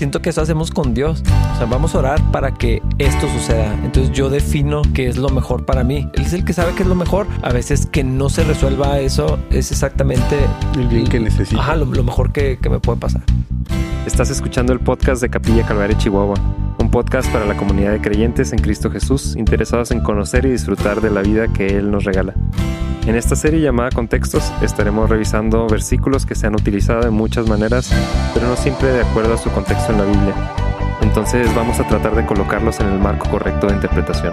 siento que eso hacemos con Dios. O sea, vamos a orar para que esto suceda. Entonces yo defino qué es lo mejor para mí. Él es el que sabe qué es lo mejor. A veces que no se resuelva eso es exactamente El bien que necesito. Ajá, lo, lo mejor que, que me puede pasar. Estás escuchando el podcast de Capilla Calvario Chihuahua, un podcast para la comunidad de creyentes en Cristo Jesús interesados en conocer y disfrutar de la vida que Él nos regala. En esta serie llamada Contextos estaremos revisando versículos que se han utilizado de muchas maneras, pero no siempre de acuerdo a su contexto en la Biblia. Entonces vamos a tratar de colocarlos en el marco correcto de interpretación.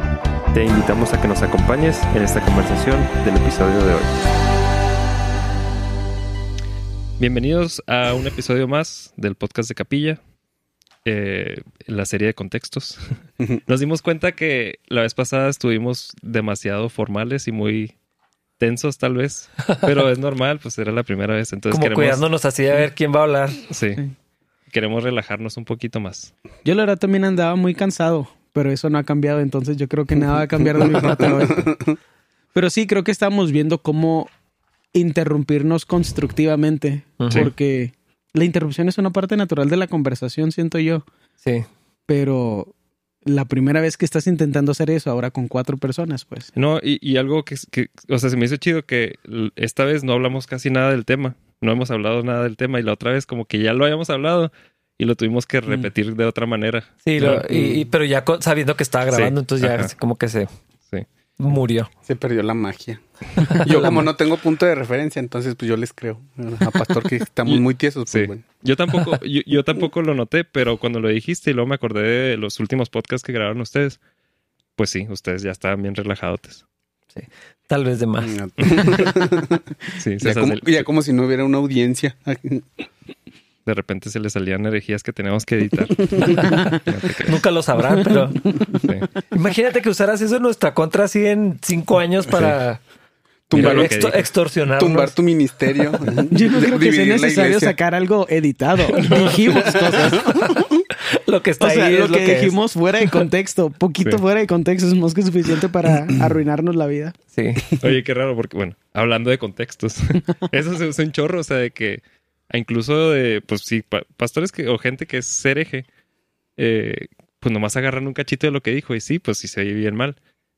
Te invitamos a que nos acompañes en esta conversación del episodio de hoy. Bienvenidos a un episodio más del podcast de Capilla, eh, la serie de contextos. Nos dimos cuenta que la vez pasada estuvimos demasiado formales y muy tensos tal vez, pero es normal, pues era la primera vez, entonces Como queremos, cuidándonos así de ver quién va a hablar. sí, queremos relajarnos un poquito más. Yo la verdad también andaba muy cansado, pero eso no ha cambiado, entonces yo creo que nada va a cambiar de mi parte hoy. Pero sí, creo que estamos viendo cómo interrumpirnos constructivamente, porque la interrupción es una parte natural de la conversación, siento yo, Sí. pero la primera vez que estás intentando hacer eso ahora con cuatro personas, pues. No, y, y algo que, que, o sea, se me hizo chido que esta vez no hablamos casi nada del tema, no hemos hablado nada del tema y la otra vez como que ya lo habíamos hablado y lo tuvimos que repetir de otra manera. Sí, lo- y, y- pero ya sabiendo que estaba grabando, Sí, entonces ya ajá. como que se. Murió. Se perdió la magia. Yo como no tengo punto de referencia, entonces pues yo les creo. A Pastor que estamos muy tiesos, pues Sí. bueno. Yo tampoco, yo, yo tampoco lo noté, pero cuando lo dijiste y luego me acordé de los últimos podcasts que grabaron ustedes, pues sí, ustedes ya estaban bien relajados. Tal vez de más. Sí, como, ya como si no hubiera una audiencia. De repente se les salían herejías que teníamos que editar. No. Nunca lo sabrán, pero Sí. imagínate que usaras eso en nuestra contra así en cinco años para Tumbar, lo que exto- dije. extorsionarnos. tumbar tu ministerio. Yo no creo que sea necesario sacar algo editado. Dijimos cosas. Lo que está O sea, ahí lo es que, lo que es. dijimos fuera de contexto, poquito Sí. fuera de contexto es más que suficiente para arruinarnos la vida. Sí. Oye, qué raro, porque bueno, hablando de contextos, eso se usa un chorro, o sea, de que a incluso de, pues sí, pa- pastores que, o gente que es hereje, eh, pues nomás agarran un cachito de lo que dijo y sí, pues sí se oye bien mal.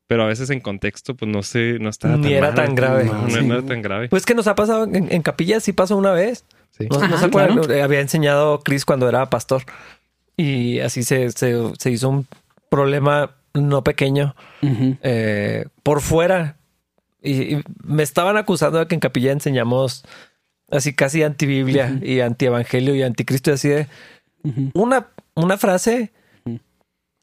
Pero a veces en contexto, pues no sé, no estaba Ni tan era mal. tan grave. No, no Sí. era tan grave. Pues que nos ha pasado en, en capilla, sí pasó una vez. Sí. No, se acuerdan, claro. Eh, había enseñado Chris cuando era pastor. Y así se, se, se hizo un problema no pequeño eh, por fuera. Y, y me estaban acusando de que en capilla enseñamos así casi antibiblia y antievangelio y anticristo y así de Ujú. una, una frase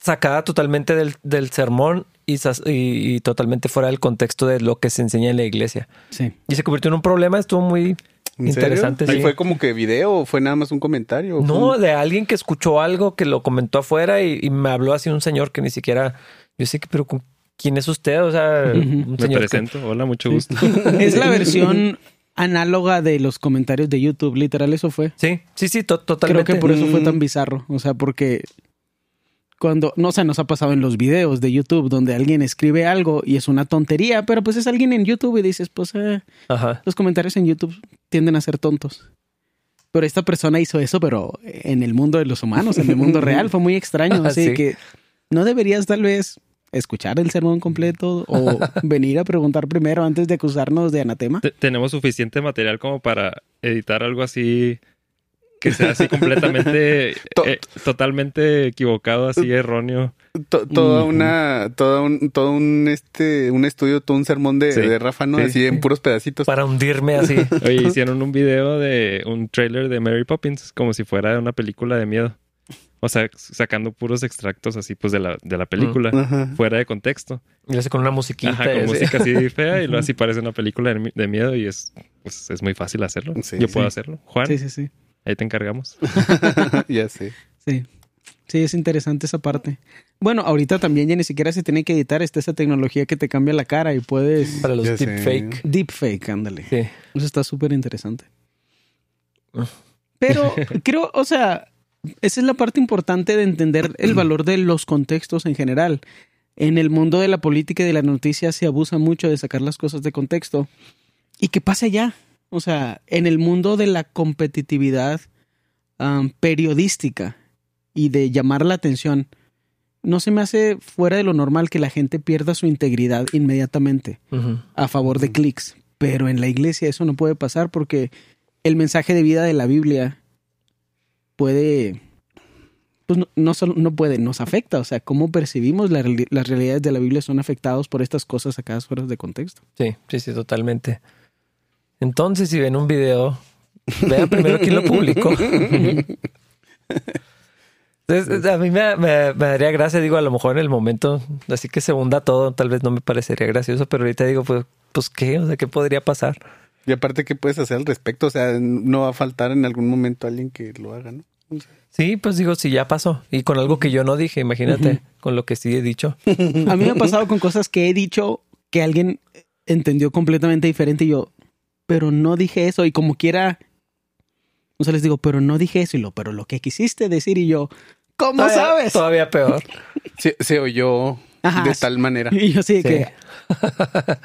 sacada totalmente del, del sermón y, y- y totalmente fuera del contexto de lo que se enseña en la iglesia. Sí. Y se convirtió en un problema, estuvo muy ¿En interesante. serio? ¿Y sí. fue como que video o fue nada más un comentario? ¿O fue No, un- de alguien que escuchó algo que lo comentó afuera y, y me habló así un señor que ni siquiera. Yo sé que, pero ¿con ¿quién es usted? O sea, Ujú. un Me señor. que- presento, hola, mucho gusto. Es la versión análoga de los comentarios de YouTube. Literal, eso fue. Sí, sí, sí, to- Creo totalmente. que por eso fue Mm. tan bizarro. O sea, porque cuando, no sé, nos ha pasado en los videos de YouTube donde alguien escribe algo y es una tontería, pero pues es alguien en YouTube y dices, pues eh, Ajá. los comentarios en YouTube tienden a ser tontos. Pero esta persona hizo eso, pero en el mundo de los humanos, en el mundo real, fue muy extraño. Así Sí. que no deberías tal vez escuchar el sermón completo o venir a preguntar primero antes de acusarnos de anatema. Te- tenemos suficiente material como para editar algo así que sea así completamente, To- eh, totalmente equivocado, así erróneo. To- toda una, todo un, todo un este, un estudio, todo un sermón de, Sí. de Rafa, ¿no? Sí. Así en puros pedacitos. Para hundirme así. Oye, hicieron un video de un trailer de Mary Poppins, como si fuera una película de miedo. O sea, sacando puros extractos así, pues, de la, de la película, Ajá. fuera de contexto. Y lo hace con una musiquita. Ajá, con música así fea, y luego así parece una película de, mi- de miedo, y es, pues, es muy fácil hacerlo. Sí, Yo puedo hacerlo. Juan, Sí, sí, sí. ahí te encargamos. ya sé. Sí. Sí, es interesante esa parte. Bueno, ahorita también ya ni siquiera se tiene que editar. Está esa tecnología que te cambia la cara y puedes... Para los deepfake. Deepfake, ándale. Sí. Eso está súper interesante. Pero creo, o sea, esa es la parte importante de entender el valor de los contextos en general. En el mundo de la política y de la noticia se abusa mucho de sacar las cosas de contexto. ¿Y qué pasa ya? O sea, en el mundo de la competitividad am, periodística, y de llamar la atención, no se me hace fuera de lo normal que la gente pierda su integridad inmediatamente a favor de clics. Pero en la iglesia eso no puede pasar porque el mensaje de vida de la Biblia puede, pues no, solo, no puede, nos afecta. O sea, cómo percibimos las realidades de la Biblia son afectados por estas cosas sacadas fuera de contexto. Sí, sí, sí, totalmente. Entonces, si ven un video, vean primero quién lo publicó. a mí me, daría gracia, digo, a lo mejor en el momento, así que se hunda todo, tal vez no me parecería gracioso, pero ahorita digo, pues, pues qué, o sea, ¿qué podría pasar? Y aparte, ¿qué puedes hacer al respecto? O sea, no va a faltar en algún momento alguien que lo haga, ¿no? Sí, pues digo, si ya pasó. Y con algo que yo no dije, imagínate, con lo que sí he dicho. A mí me ha pasado con cosas que he dicho que alguien entendió completamente diferente y yo, pero no dije eso. Y como quiera, no se les digo, pero no dije eso y lo, pero lo que quisiste decir y yo, ¿cómo sabes? Todavía peor. Se, oyó de tal manera. Y yo sí, que. ah,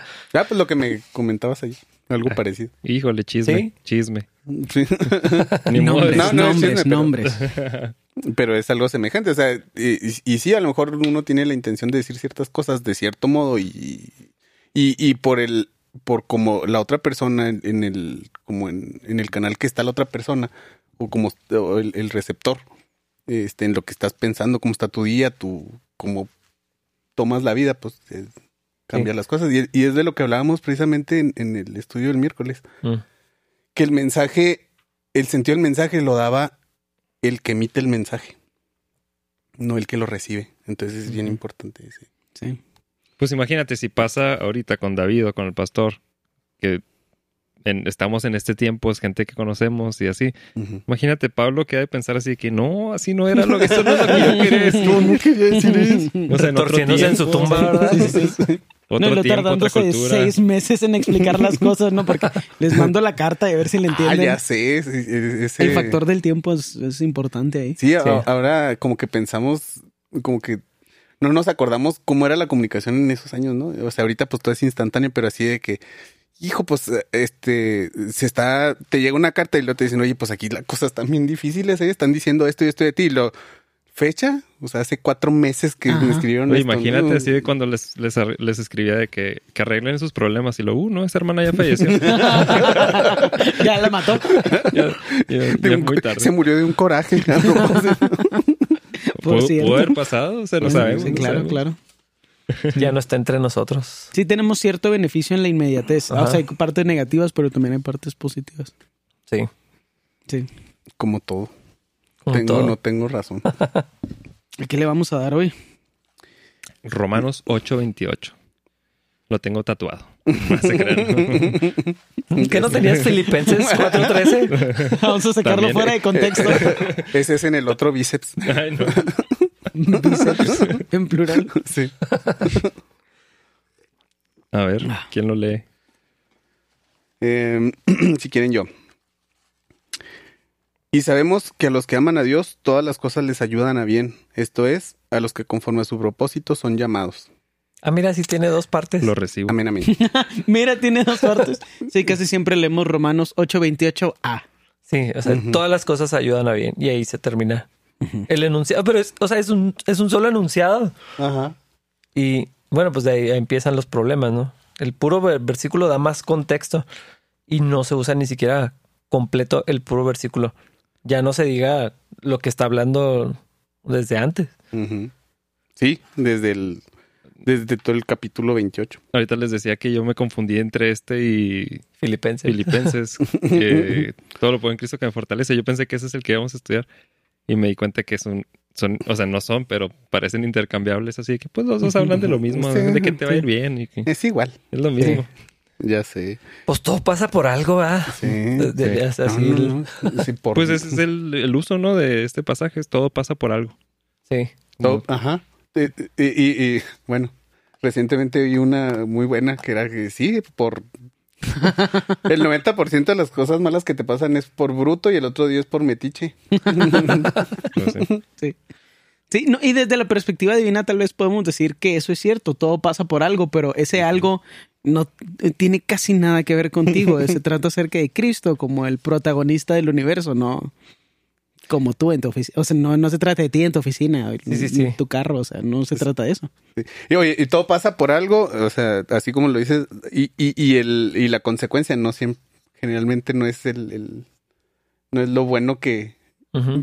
pues lo que me comentabas ahí. Algo parecido. Híjole, chisme. Chisme. nombres, no, nombres, nombres. Pero, es algo semejante. O sea, y, sí, a lo mejor uno tiene la intención de decir ciertas cosas de cierto modo y, y, por el por como la otra persona en el como en, el canal que está la otra persona o como el, receptor este en lo que estás pensando cómo está tu día tu cómo tomas la vida pues cambiar las cosas. Y, es de lo que hablábamos precisamente en, el estudio del miércoles. Mm. Que el mensaje, el sentido del mensaje lo daba el que emite el mensaje, no el que lo recibe. Entonces es bien importante ese. Sí. Pues imagínate si pasa ahorita con David o con el pastor, que estamos en este tiempo, es gente que conocemos y así. Imagínate Pablo que ha de pensar así que no, así no era lo que eso no es lo que yo quería decir. No, no quería decir eso. O sea, en, en su tumba, ¿verdad? Sí, sí, otro no, lo tardándose seis meses en explicar las cosas, ¿no? Porque les mando la carta y a ver si le ah, entienden. Ah, ya sé. El factor del tiempo es, importante ahí. Sí, ahora como que pensamos, como que no nos acordamos cómo era la comunicación en esos años, ¿no? O sea, ahorita pues todo es instantáneo, pero así de que, hijo, pues, este, se está, te llega una carta y luego te dicen, oye, pues aquí las cosas están bien difíciles, ¿eh? Están diciendo esto y esto de ti. Y lo, fecha, o sea, hace cuatro meses que me escribieron. imagínate así de cuando les, les, les, escribía de que, que, arreglen sus problemas y luego, uh, no, esa hermana ya falleció. ya la mató. Se murió de un coraje. ¿Pudo, haber pasado, o sea, no sabemos. Sí, claro, claro. Ya no está entre nosotros. Sí, tenemos cierto beneficio en la inmediatez. O sea, hay partes negativas, pero también hay partes positivas. Sí. Sí. Como todo. Tengo, no tengo razón. ¿Qué le vamos a dar hoy? Romanos 8:28. Lo tengo tatuado. ¿Qué no tenías Filipenses 4:13? Vamos a sacarlo fuera de contexto. Ese es en el otro bíceps. Ay, no. bíceps en plural. Sí. A ver, ¿quién lo lee? Em, si quieren yo. Y sabemos que a los que aman a Dios, todas las cosas les ayudan a bien. Esto es, a los que conforme a su propósito son llamados. Ah, mira, sí tiene dos partes. Lo recibo. Amén, amén. mira, tiene dos partes. Sí, casi siempre leemos Romanos 8:28a. Sí, o sea, todas las cosas ayudan a bien. Y ahí se termina el enunciado. Pero, es, o sea, es un, es un solo enunciado. Ajá. Y bueno, pues de ahí empiezan los problemas, ¿no? El puro versículo da más contexto y no se usa ni siquiera completo el puro versículo ya no se diga lo que está hablando desde antes. Sí, desde el desde todo el capítulo 28. Ahorita les decía que yo me confundí entre este y Filipenses. Filipenses, que todo lo puedo en Cristo que me fortalece. Yo pensé que ese es el que íbamos a estudiar y me di cuenta que son, son o sea, no son, pero parecen intercambiables, así que pues los dos hablan de lo mismo, de que te va a ir bien. Y es igual. Es lo mismo. Ya sé. Pues todo pasa por algo, ¿ah? Sí. Pues ese es el, uso, ¿no? De este pasaje. Todo pasa por algo. Sí. ajá. Y, bueno, recientemente vi una muy buena que era que sí, por... el 90% de las cosas malas que te pasan es por bruto y el otro día es por metiche. Sí. Sí, no, y desde la perspectiva divina tal vez podemos decir que eso es cierto, todo pasa por algo, pero ese algo no eh, tiene casi nada que ver contigo. Se trata acerca de Cristo como el protagonista del universo, ¿no? como tú en tu oficina. O sea, no, no se trata de ti en tu oficina, Sí, sí, ni sí. en tu carro, o sea, no se trata de eso. Sí. Y oye, y todo pasa por algo, o sea, así como lo dices, y, y, y el, y la consecuencia no siempre, generalmente no es el, el- no es lo bueno que,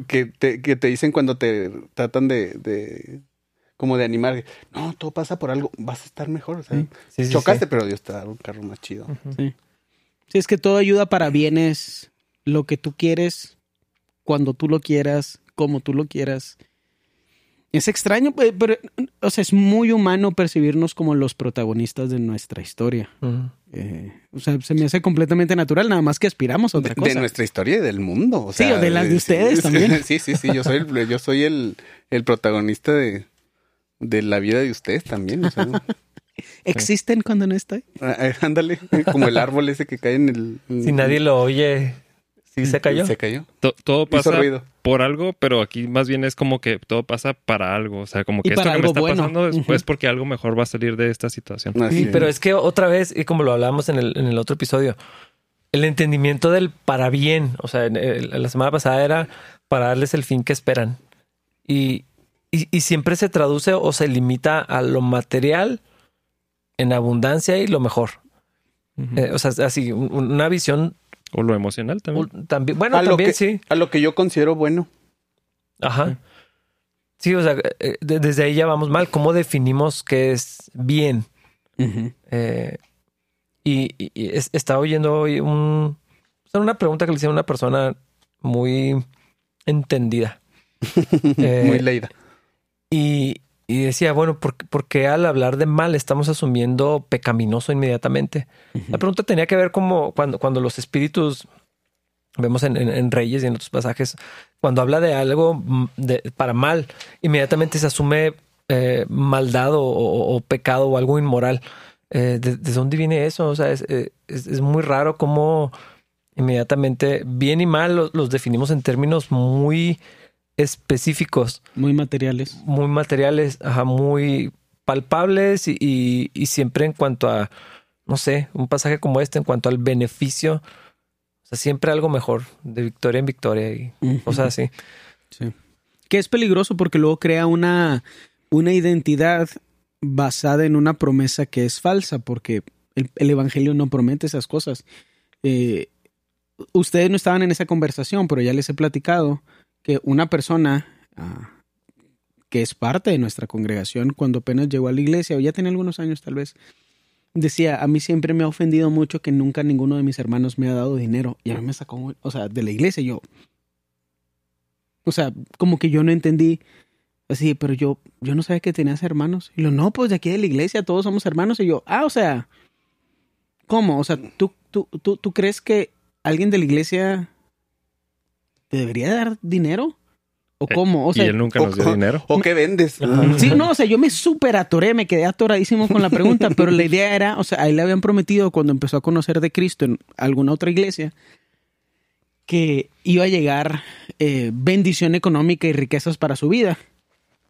que te, que te dicen cuando te tratan de, de como de animar. No, todo pasa por algo, vas a estar mejor. O sea, Sí, sí, chocaste, sí. pero Dios te da un carro más chido. Sí. Sí, es que todo ayuda para bienes, lo que tú quieres, cuando tú lo quieras, como tú lo quieras. Es extraño, pe- pero, o sea, es muy humano percibirnos como los protagonistas de nuestra historia. Eh, o sea, se me hace completamente natural, nada más que aspiramos a De, otra de cosa. nuestra historia y del mundo. O Sí, sea, o de las de sí, ustedes sí, también. Sí, sí, sí. Yo soy el, yo soy el, el protagonista de, de la vida de ustedes también. O sea, ¿Existen cuando no estoy? ah, ah, ándale, como el árbol ese que cae en el. Si nadie lo oye, ¿sí se cayó? Se cayó. To- todo pasa ruido. por algo, pero aquí más bien es como que todo pasa para algo. O sea, como que Y esto que me está bueno. pasando es porque algo mejor va a salir de esta situación. Así Sí, pero es que otra vez, y como lo hablábamos en el, en el otro episodio, el entendimiento del para bien, o sea, en el- la semana pasada era para darles el fin que esperan. Y, y, y siempre se traduce o se limita a lo material en abundancia y lo mejor. Eh, o sea, así, un- una visión O lo emocional también. también, bueno, a lo también que, sí. A lo que yo considero bueno. Ajá. Sí, o sea, eh, de- desde ahí ya vamos mal. ¿Cómo definimos qué es bien? Eh, y y- y es- estaba oyendo hoy un, o sea, una pregunta que le hicieron a una persona muy entendida. Eh, Muy leída. Y, y decía, bueno, ¿por, por qué al hablar de mal estamos asumiendo pecaminoso inmediatamente? La pregunta tenía que ver como cuando, cuando los espíritus, vemos en, en- en Reyes y en otros pasajes, cuando habla de algo de- para mal, inmediatamente se asume eh, maldad o, o- o pecado o algo inmoral. Eh, ¿de, de dónde viene eso? O sea, es, eh, es- es muy raro cómo inmediatamente bien y mal los, los definimos en términos muy específicos Muy materiales. muy materiales, ajá, muy palpables y, y- y siempre en cuanto a, no sé, un pasaje como este, en cuanto al beneficio, o sea, siempre algo mejor, de victoria en victoria y cosas así. Sí. Que es peligroso porque luego crea una, una identidad basada en una promesa que es falsa, porque el, el Evangelio no promete esas cosas. Eh, ustedes no estaban en esa conversación, pero ya les he platicado que una persona ah, que es parte de nuestra congregación, cuando apenas llegó a la iglesia, o ya tenía algunos años tal vez, decía, a mí siempre me ha ofendido mucho que nunca ninguno de mis hermanos me ha dado dinero. Y a mí me sacó, o sea, de la iglesia yo, o sea, como que yo no entendí. Así, pero yo, yo no sabía que tenías hermanos. Y lo, no, pues de aquí de la iglesia todos somos hermanos. Y yo, ah, o sea, ¿cómo? O sea, ¿tú, tú, tú, tú crees que alguien de la iglesia te debería dar dinero? ¿O Eh, cómo? O sea, y él nunca nos dio o, dinero. ¿O qué vendes? Sí, no, o sea, yo me súper atoré, me quedé atoradísimo con la pregunta, pero la idea era, o sea, a él le habían prometido cuando empezó a conocer de Cristo en alguna otra iglesia que iba a llegar eh, bendición económica y riquezas para su vida.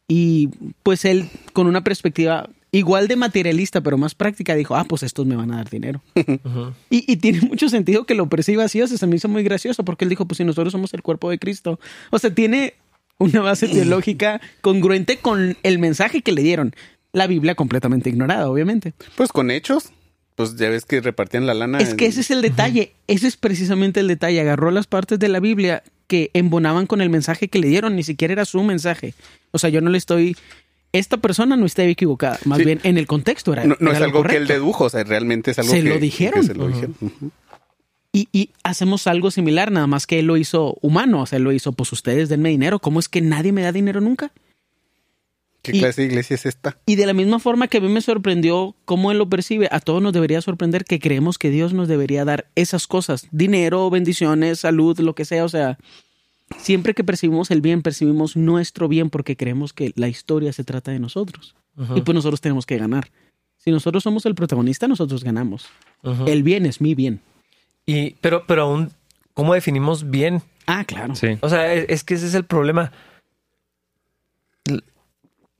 Y pues él, con una perspectiva igual de materialista, pero más práctica, dijo, ah, pues estos me van a dar dinero. Y, y tiene mucho sentido que lo perciba así, o sea, se me hizo muy gracioso porque él dijo, pues si nosotros somos el cuerpo de Cristo. O sea, tiene una base teológica congruente con el mensaje que le dieron. La Biblia completamente ignorada, obviamente. Pues con hechos. Pues ya ves que repartían la lana. Es que ese es el detalle, ese es precisamente el detalle. Agarró las partes de la Biblia que embonaban con el mensaje que le dieron, ni siquiera era su mensaje. O sea, yo no le estoy... Esta persona no está equivocada, más Sí. bien en el contexto era. No, no era es algo que él dedujo, o sea, realmente es algo Se que, lo dijeron. que se lo dijeron. Y, y hacemos algo similar, nada más que él lo hizo humano, o sea, él lo hizo, pues ustedes denme dinero, ¿cómo es que nadie me da dinero nunca? ¿Qué Y- clase de iglesia es esta? Y de la misma forma que a mí me sorprendió cómo él lo percibe, a todos nos debería sorprender que creemos que Dios nos debería dar esas cosas, dinero, bendiciones, salud, lo que sea, o sea, siempre que percibimos el bien, percibimos nuestro bien porque creemos que la historia se trata de nosotros. Y pues nosotros tenemos que ganar. Si nosotros somos el protagonista, nosotros ganamos. El bien es mi bien. Y, pero, pero aún, ¿cómo definimos bien? Ah, claro. Sí. O sea, es, es que ese es el problema.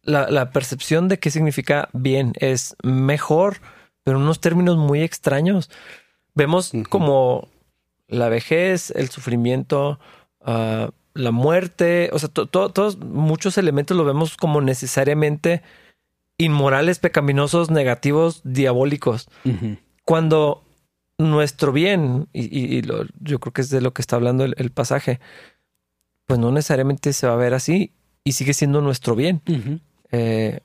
La, la percepción de qué significa bien es mejor, pero en unos términos muy extraños. Vemos Ujú. como la vejez, el sufrimiento, ah, la muerte, o sea, todos muchos elementos lo vemos como necesariamente inmorales, pecaminosos, negativos, diabólicos. Cuando nuestro bien, y, yo creo que es de lo que está hablando el, pasaje, pues no necesariamente se va a ver así y sigue siendo nuestro bien. Eh,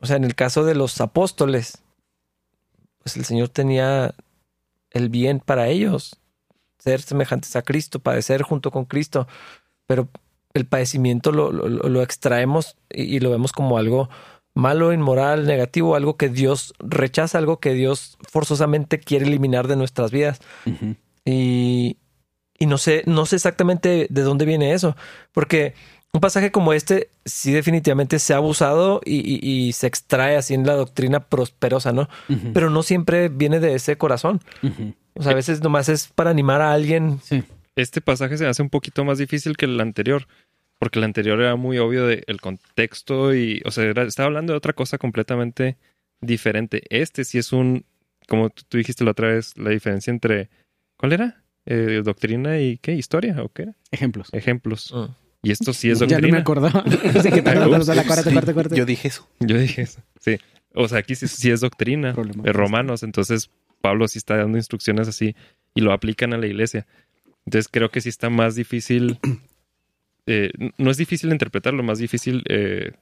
o sea, en el caso de los apóstoles, pues el Señor tenía el bien para ellos, ser semejantes a Cristo, padecer junto con Cristo, pero el padecimiento lo, extraemos y, lo vemos como algo malo, inmoral, negativo, algo que Dios rechaza, algo que Dios forzosamente quiere eliminar de nuestras vidas. Y, y no sé, no sé exactamente de dónde viene eso, porque un pasaje como este sí definitivamente se ha abusado y, se extrae así en la doctrina prosperosa, ¿no? Pero no siempre viene de ese corazón. O sea, a veces nomás es para animar a alguien. Sí. Este pasaje se hace un poquito más difícil que el anterior, porque el anterior era muy obvio del contexto y, o sea, estaba hablando de otra cosa completamente diferente. Este sí es un, como tú, dijiste la otra vez, la diferencia entre, ¿cuál era? Eh, doctrina y qué, historia o qué Ejemplos. Ejemplos. Ah. Y esto sí es doctrina. Ya no me acordaba. Yo dije eso. Yo dije eso. Sí. O sea, aquí sí, es doctrina de romanos. Entonces, Pablo sí está dando instrucciones así y lo aplican a la iglesia. Entonces, creo que sí está más difícil. Eh, no es difícil interpretarlo, más difícil. Eh,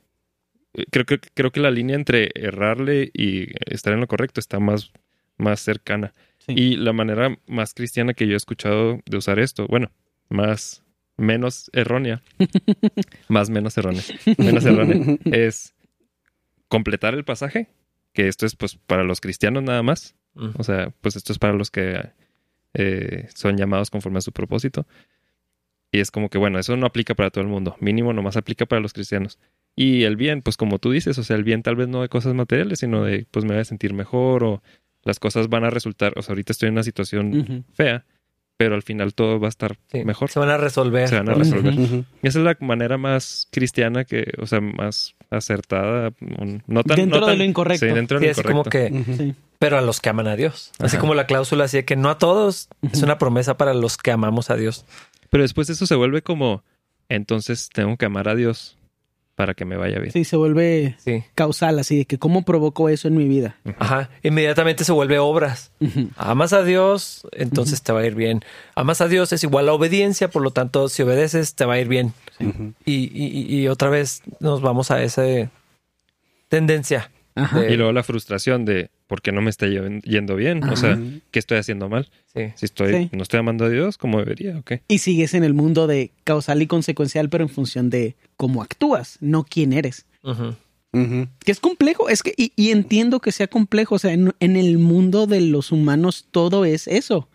creo, que, creo que la línea entre errarle y estar en lo correcto está más, más cercana. Y la manera más cristiana que yo he escuchado de usar esto, bueno, más menos errónea, más menos errónea, menos errónea, es completar el pasaje, que esto es pues para los cristianos nada más, o sea, pues esto es para los que eh, son llamados conforme a su propósito. Y es como que, bueno, eso no aplica para todo el mundo, mínimo nomás aplica para los cristianos. Y el bien, pues como tú dices, o sea, el bien tal vez no de cosas materiales, sino de, pues me voy a sentir mejor o las cosas van a resultar, o sea, ahorita estoy en una situación fea, pero al final todo va a estar mejor. Se van a resolver. Se van a resolver. Y esa es la manera más cristiana que, o sea, más acertada. No tan, dentro de lo incorrecto. Sí, dentro de lo incorrecto. Es como que, pero a los que aman a Dios. Así como la cláusula así de que no a todos, es una promesa para los que amamos a Dios. Pero después eso se vuelve como, entonces tengo que amar a Dios para que me vaya bien. Sí, se vuelve causal, así de que cómo provocó eso en mi vida. Ajá, inmediatamente se vuelve obras. Amas a Dios, entonces te va a ir bien. Amas a Dios es igual a obediencia, por lo tanto, si obedeces, te va a ir bien. Y, y, otra vez nos vamos a esa tendencia. Y luego la frustración de ¿por qué no me está yendo bien? O sea, ¿qué estoy haciendo mal? Si estoy, no estoy amando a Dios como debería, ¿ok? Y sigues en el mundo de causal y consecuencial, pero en función de cómo actúas, no quién eres. Que es complejo, es que, y, entiendo que sea complejo, o sea, en, el mundo de los humanos todo es eso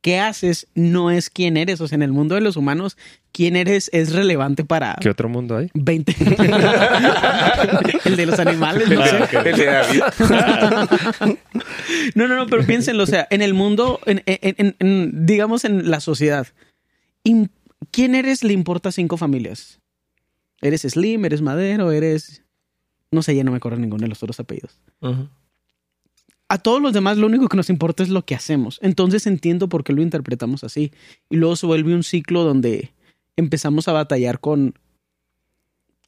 qué haces no es quién eres. O sea, en el mundo de los humanos, quién eres es relevante para. ¿Qué otro mundo hay? 20. el de los animales, no sé. El de David. no, no, no, pero piénsenlo. O sea, en el mundo, en, digamos en la sociedad, ¿quién eres le importa cinco familias? ¿Eres Slim? ¿Eres Madero? ¿Eres.? No sé, ya no me acuerdo ninguno de los otros apellidos a todos los demás lo único que nos importa es lo que hacemos. Entonces entiendo por qué lo interpretamos así. Y luego se vuelve un ciclo donde empezamos a batallar con,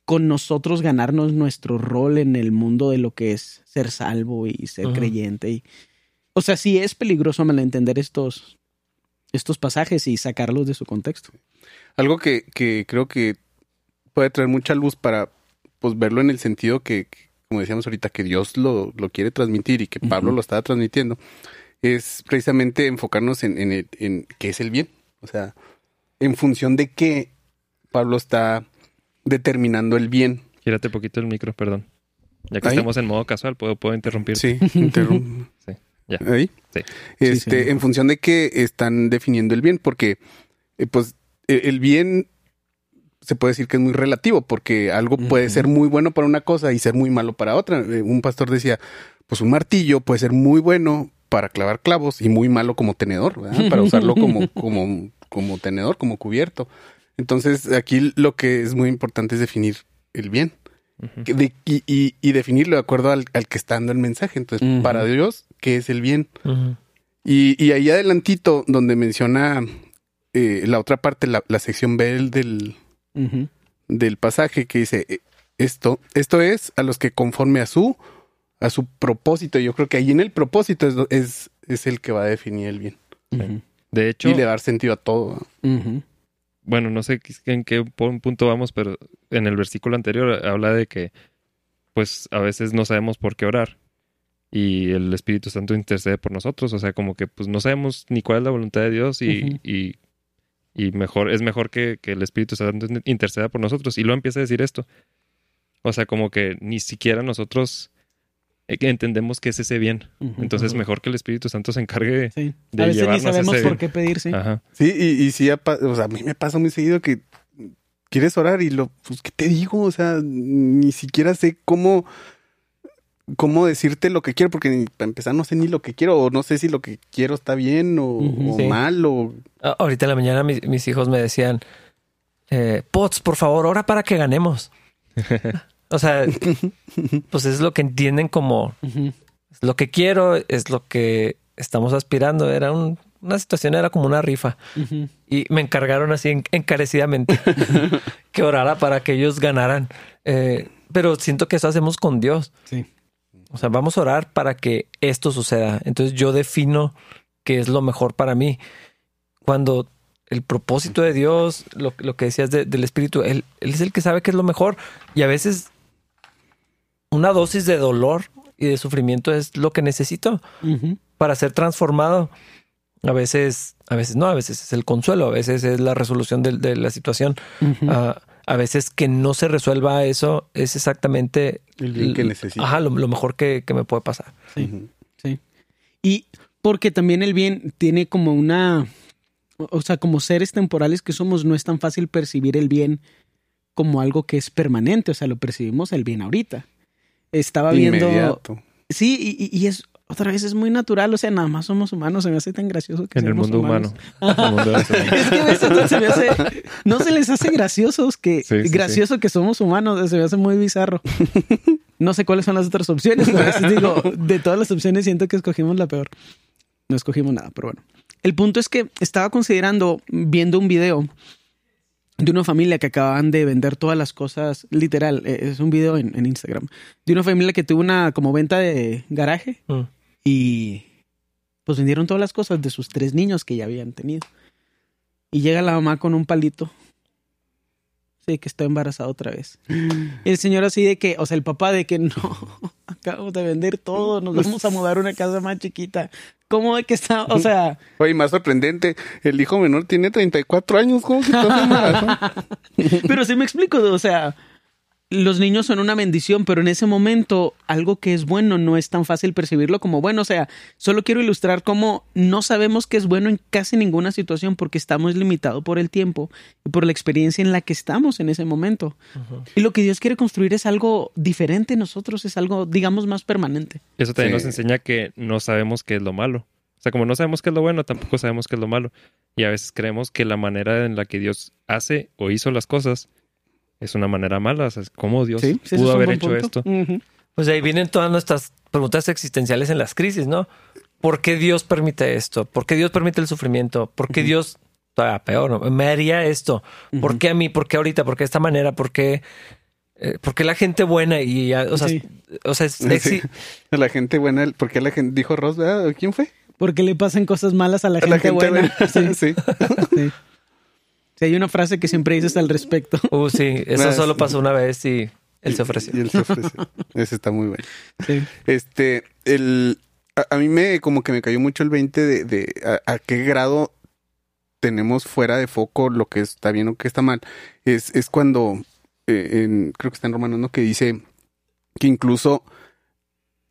con nosotros ganarnos nuestro rol en el mundo de lo que es ser salvo y ser creyente. Y, o sea, sí es peligroso malentender estos, estos pasajes y sacarlos de su contexto. Algo que, que creo que puede traer mucha luz para pues, verlo en el sentido que, como decíamos ahorita, que Dios lo, lo quiere transmitir y que Pablo lo estaba transmitiendo, es precisamente enfocarnos en, en, en qué es el bien. O sea, en función de qué Pablo está determinando el bien. Gírate poquito el micro, perdón. Ya que estamos en modo casual, puedo, puedo interrumpir. Sí, interrumpo. sí, ya. Ahí. Sí. Este, en función de qué están definiendo el bien, porque, eh, pues, e, el bien se puede decir que es muy relativo, porque algo puede ser muy bueno para una cosa y ser muy malo para otra. Eh, un pastor decía, pues un martillo puede ser muy bueno para clavar clavos y muy malo como tenedor, para usarlo como, como, como tenedor, como cubierto. Entonces, aquí lo que es muy importante es definir el bien. y, definirlo de acuerdo al, que está dando el mensaje. Entonces, para Dios, ¿qué es el bien? y, y ahí adelantito, donde menciona eh, la otra parte, la, la sección B del, del, pasaje que dice eh, esto, esto es a los que conforme a su a su propósito. Yo creo que ahí en el propósito es, es, es el que va a definir el bien. De hecho, Y le va a dar sentido a todo. Bueno, no sé en qué pu- punto vamos, pero en el versículo anterior habla de que, pues, a veces no sabemos por qué orar y el Espíritu Santo intercede por nosotros. O sea, como que, pues, no sabemos ni cuál es la voluntad de Dios y, y mejor, es mejor que, que el Espíritu Santo interceda por nosotros. Y luego empieza a decir esto. O sea, como que ni siquiera nosotros eh, entendemos que es ese bien. Entonces, mejor que el Espíritu Santo se encargue. Sí. de A veces ni llevarnos a sabemos ese- por qué pedir, sí. Ajá. Sí, y, y sí, pa- o sea, a mí me pasa muy seguido que quieres orar y lo, pues, ¿qué te digo? O sea, ni siquiera sé cómo, cómo decirte lo que quiero, porque ni- para empezar no sé ni lo que quiero, o no sé si lo que quiero está bien o, sí. mal, o Ah, Ahorita en la mañana mis, mis hijos me decían, eh, Pots, por favor, ora para que ganemos. o sea, pues es lo que entienden como es lo que quiero, es lo que estamos aspirando. Era un- una situación, era como una rifa. Y me encargaron así en- encarecidamente que orara para que ellos ganaran. Eh, pero siento que eso hacemos con Dios. Sí. O sea, vamos a orar para que esto suceda. Entonces yo defino qué es lo mejor para mí. Cuando el propósito de Dios, lo, lo que decías de- del Espíritu, él, él es el que sabe qué es lo mejor. Y a veces una dosis de dolor y de sufrimiento es lo que necesito para ser transformado. A veces, a veces no, a veces es el consuelo, a veces es la resolución de, de la situación. A veces que no se resuelva eso es exactamente el bien que necesito. Ajá, lo, lo mejor que, que me puede pasar. Sí. Sí. Y porque también el bien tiene como una, o sea, como seres temporales que somos, no es tan fácil percibir el bien como algo que es permanente, o sea, lo percibimos el bien ahorita. Estaba viendo... Inmediato. Sí, y, y- y es, otra vez es muy natural, o sea, nada más somos humanos, se me hace tan gracioso que En el mundo humanos. humano. El mundo. Es que a veces no se me hace, no se les hace graciosos que Sí, sí, gracioso que somos humanos, se me hace muy bizarro. No sé cuáles son las otras opciones, pero a veces digo, de todas las opciones siento que escogimos la peor. No escogimos nada, pero bueno. El punto es que estaba considerando, viendo un video de una familia que acababan de vender todas las cosas, literal, eh, es un video en, en Instagram, de una familia que tuvo una como venta de garaje Mm. Y pues vendieron todas las cosas de sus tres niños que ya habían tenido. Y llega la mamá con un palito. Sí, que está embarazada otra vez. Y el señor así de que, o sea, el papá de que no, acabamos de vender todo, nos vamos a mudar a una casa más chiquita. ¿Cómo de que está? O sea, Oye, más sorprendente, el hijo menor tiene 34 años, ¿cómo que embarazada? pero sí me explico, o sea, los niños son una bendición, pero en ese momento algo que es bueno no es tan fácil percibirlo como bueno. O sea, solo quiero ilustrar cómo no sabemos que es bueno en casi ninguna situación porque estamos limitados por el tiempo y por la experiencia en la que estamos en ese momento. Y lo que Dios quiere construir es algo diferente en nosotros, es algo, digamos, más permanente. Eso también Sí. nos enseña que no sabemos qué es lo malo. O sea, como no sabemos qué es lo bueno, tampoco sabemos qué es lo malo. Y a veces creemos que la manera en la que Dios hace o hizo las cosas es una manera mala. O sea, ¿cómo Dios Sí, es pudo haber hecho punto. esto? Pues ahí vienen todas nuestras preguntas existenciales en las crisis, ¿no? ¿Por qué Dios permite esto? ¿Por qué Dios permite el sufrimiento? ¿Por qué Dios, todavía peor, ¿no? me haría esto? ¿Por qué a mí? ¿Por qué ahorita? ¿Por qué de esta manera? ¿Por qué, eh, por qué la gente buena? Y ya, o sea, Sí. o sea, es- es- Sí. La gente buena, ¿por qué la gente dijo Ross, verdad? ¿Quién fue? Porque le pasan cosas malas a la A gente, buena. Sí, sí. sí. Sí, hay una frase que siempre dices al respecto. Uh, sí, eso solo pasó una vez y él se ofreció. Y él se ofreció. Ese está muy bueno. Sí. Este, el, a, a mí me, como que me cayó mucho el 20 de, de a, a qué grado tenemos fuera de foco lo que está bien o que está mal. Es, es cuando, eh, en, creo que está en Romanos, ¿no? Que dice que incluso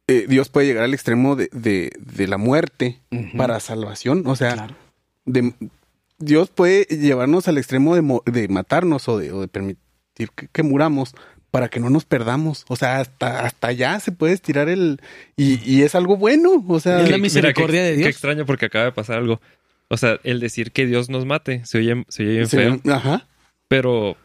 eh, Dios puede llegar al extremo de, de, de la muerte para salvación. O sea, Claro. de, Dios puede llevarnos al extremo de, mo- de matarnos o de, o de permitir que, que muramos para que no nos perdamos. O sea, hasta, hasta allá se puede estirar el... Y, y es algo bueno. O sea, Es la Mira, misericordia qué- de Dios. Qué extraño porque acaba de pasar algo. O sea, el decir que Dios nos mate se oye, se oye bien feo, ajá. pero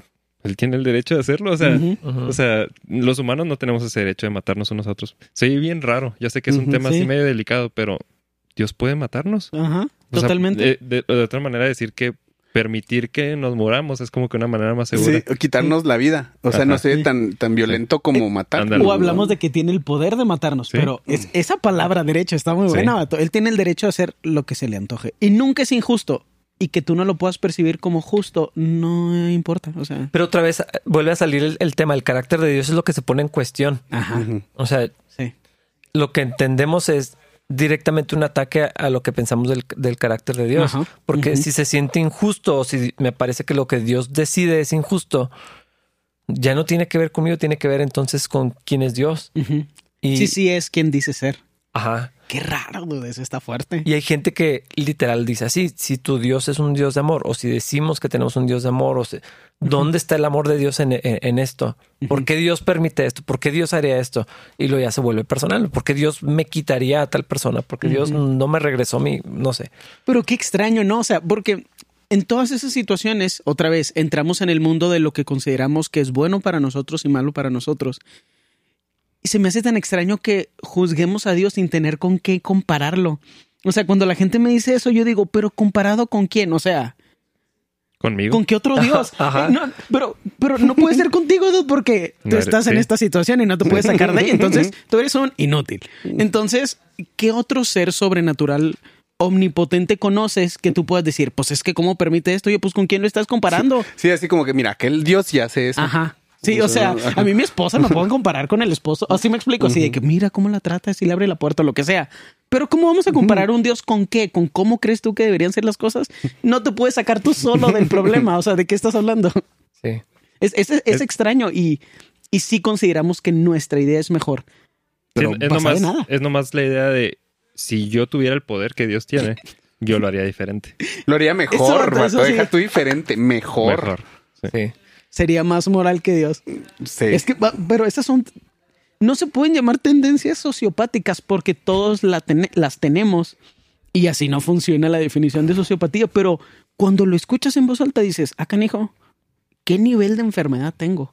él tiene el derecho de hacerlo. O sea, o sea, los humanos no tenemos ese derecho de matarnos unos a otros. Se oye bien raro. Ya sé que es un tema sí. así medio delicado, pero Dios puede matarnos. Ajá, O sea, totalmente. de, de- de otra manera decir que permitir que nos moramos es como que una manera más segura. Sí, o quitarnos la vida. O sea, Ajá. no sé, tan, tan violento como matar. Ándale. O hablamos de que tiene el poder de matarnos, Sí. pero es, esa palabra derecho está muy Sí. buena, vato. Él tiene el derecho a hacer lo que se le antoje. Y nunca es injusto. Y que tú no lo puedas percibir como justo, no importa. O sea, Pero otra vez eh, vuelve a salir el, el tema, el carácter de Dios es lo que se pone en cuestión. ajá. O sea, Sí. lo que entendemos es directamente un ataque a, lo que pensamos del, del carácter de Dios. Ajá. Porque si se siente injusto o si me parece que lo que Dios decide es injusto, ya no tiene que ver conmigo, tiene que ver entonces con quién es Dios. Y, Sí, sí, es quien dice ser. Ajá. Qué raro, dude, eso está fuerte. Y hay gente que literal dice así, si tu Dios es un Dios de amor, o si decimos que tenemos un Dios de amor, o si- ¿dónde está el amor de Dios en, en- en esto? ¿Por qué Dios permite esto? ¿Por qué Dios haría esto? Y luego ya se vuelve personal. ¿Por qué Dios me quitaría a tal persona? ¿Por qué Dios no me regresó mi, no sé? Pero qué extraño, ¿no? O sea, porque en todas esas situaciones, otra vez, entramos en el mundo de lo que consideramos que es bueno para nosotros y malo para nosotros. Y se me hace tan extraño que juzguemos a Dios sin tener con qué compararlo. O sea, cuando la gente me dice eso, yo digo, pero comparado con quién? O sea, Conmigo. ¿con qué otro Dios? Ajá. Eh, no, pero, pero no puede ser contigo, dude, porque tú No eres- estás en sí. esta situación y no te puedes sacar de ahí. Entonces, tú eres un inútil. Entonces, ¿qué otro ser sobrenatural omnipotente conoces que tú puedas decir, pues es que cómo permite esto? Yo, pues con quién lo estás comparando. Sí, así como que, mira, aquel Dios ya hace eso. Ajá. Sí, o sea, a mí mi esposa me pueden comparar con el esposo. Así me explico, así de que mira cómo la trata, si le abre la puerta o lo que sea. Pero ¿cómo vamos a comparar un Dios con qué? ¿Con cómo crees tú que deberían ser las cosas? No te puedes sacar tú solo del problema. O sea, ¿de qué estás hablando? Sí. Es, es, es extraño y, y sí consideramos que nuestra idea es mejor. Pero es, nomás, nada. es nomás la idea de si yo tuviera el poder que Dios tiene, yo lo haría diferente. Lo haría Eso, mejor, eso vato, sí. Deja tú diferente. Mejor. Mejor. Sí. Sí. Sería más moral que Dios. Sí. Es que, pero esas son, no se pueden llamar tendencias sociopáticas porque todos la ten- las tenemos y así no funciona la definición de sociopatía. Pero cuando lo escuchas en voz alta dices, ah, canijo, ¿qué nivel de enfermedad tengo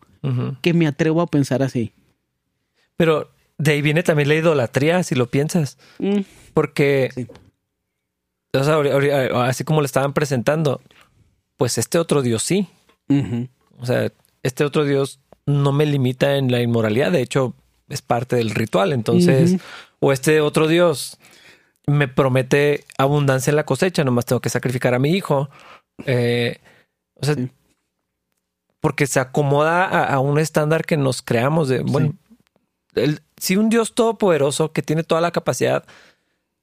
que me atrevo a pensar así? Pero de ahí viene también la idolatría, si lo piensas. Mm, Porque, Sí. o sea, ahori- ahori- así como lo estaban presentando, pues este otro Dios sí. O sea, este otro Dios no me limita en la inmoralidad. De hecho, es parte del ritual. Entonces, o este otro Dios me promete abundancia en la cosecha, nomás tengo que sacrificar a mi hijo. Eh, o sea, Sí. porque se acomoda a, a un estándar que nos creamos de, bueno, el- si un Dios todopoderoso que tiene toda la capacidad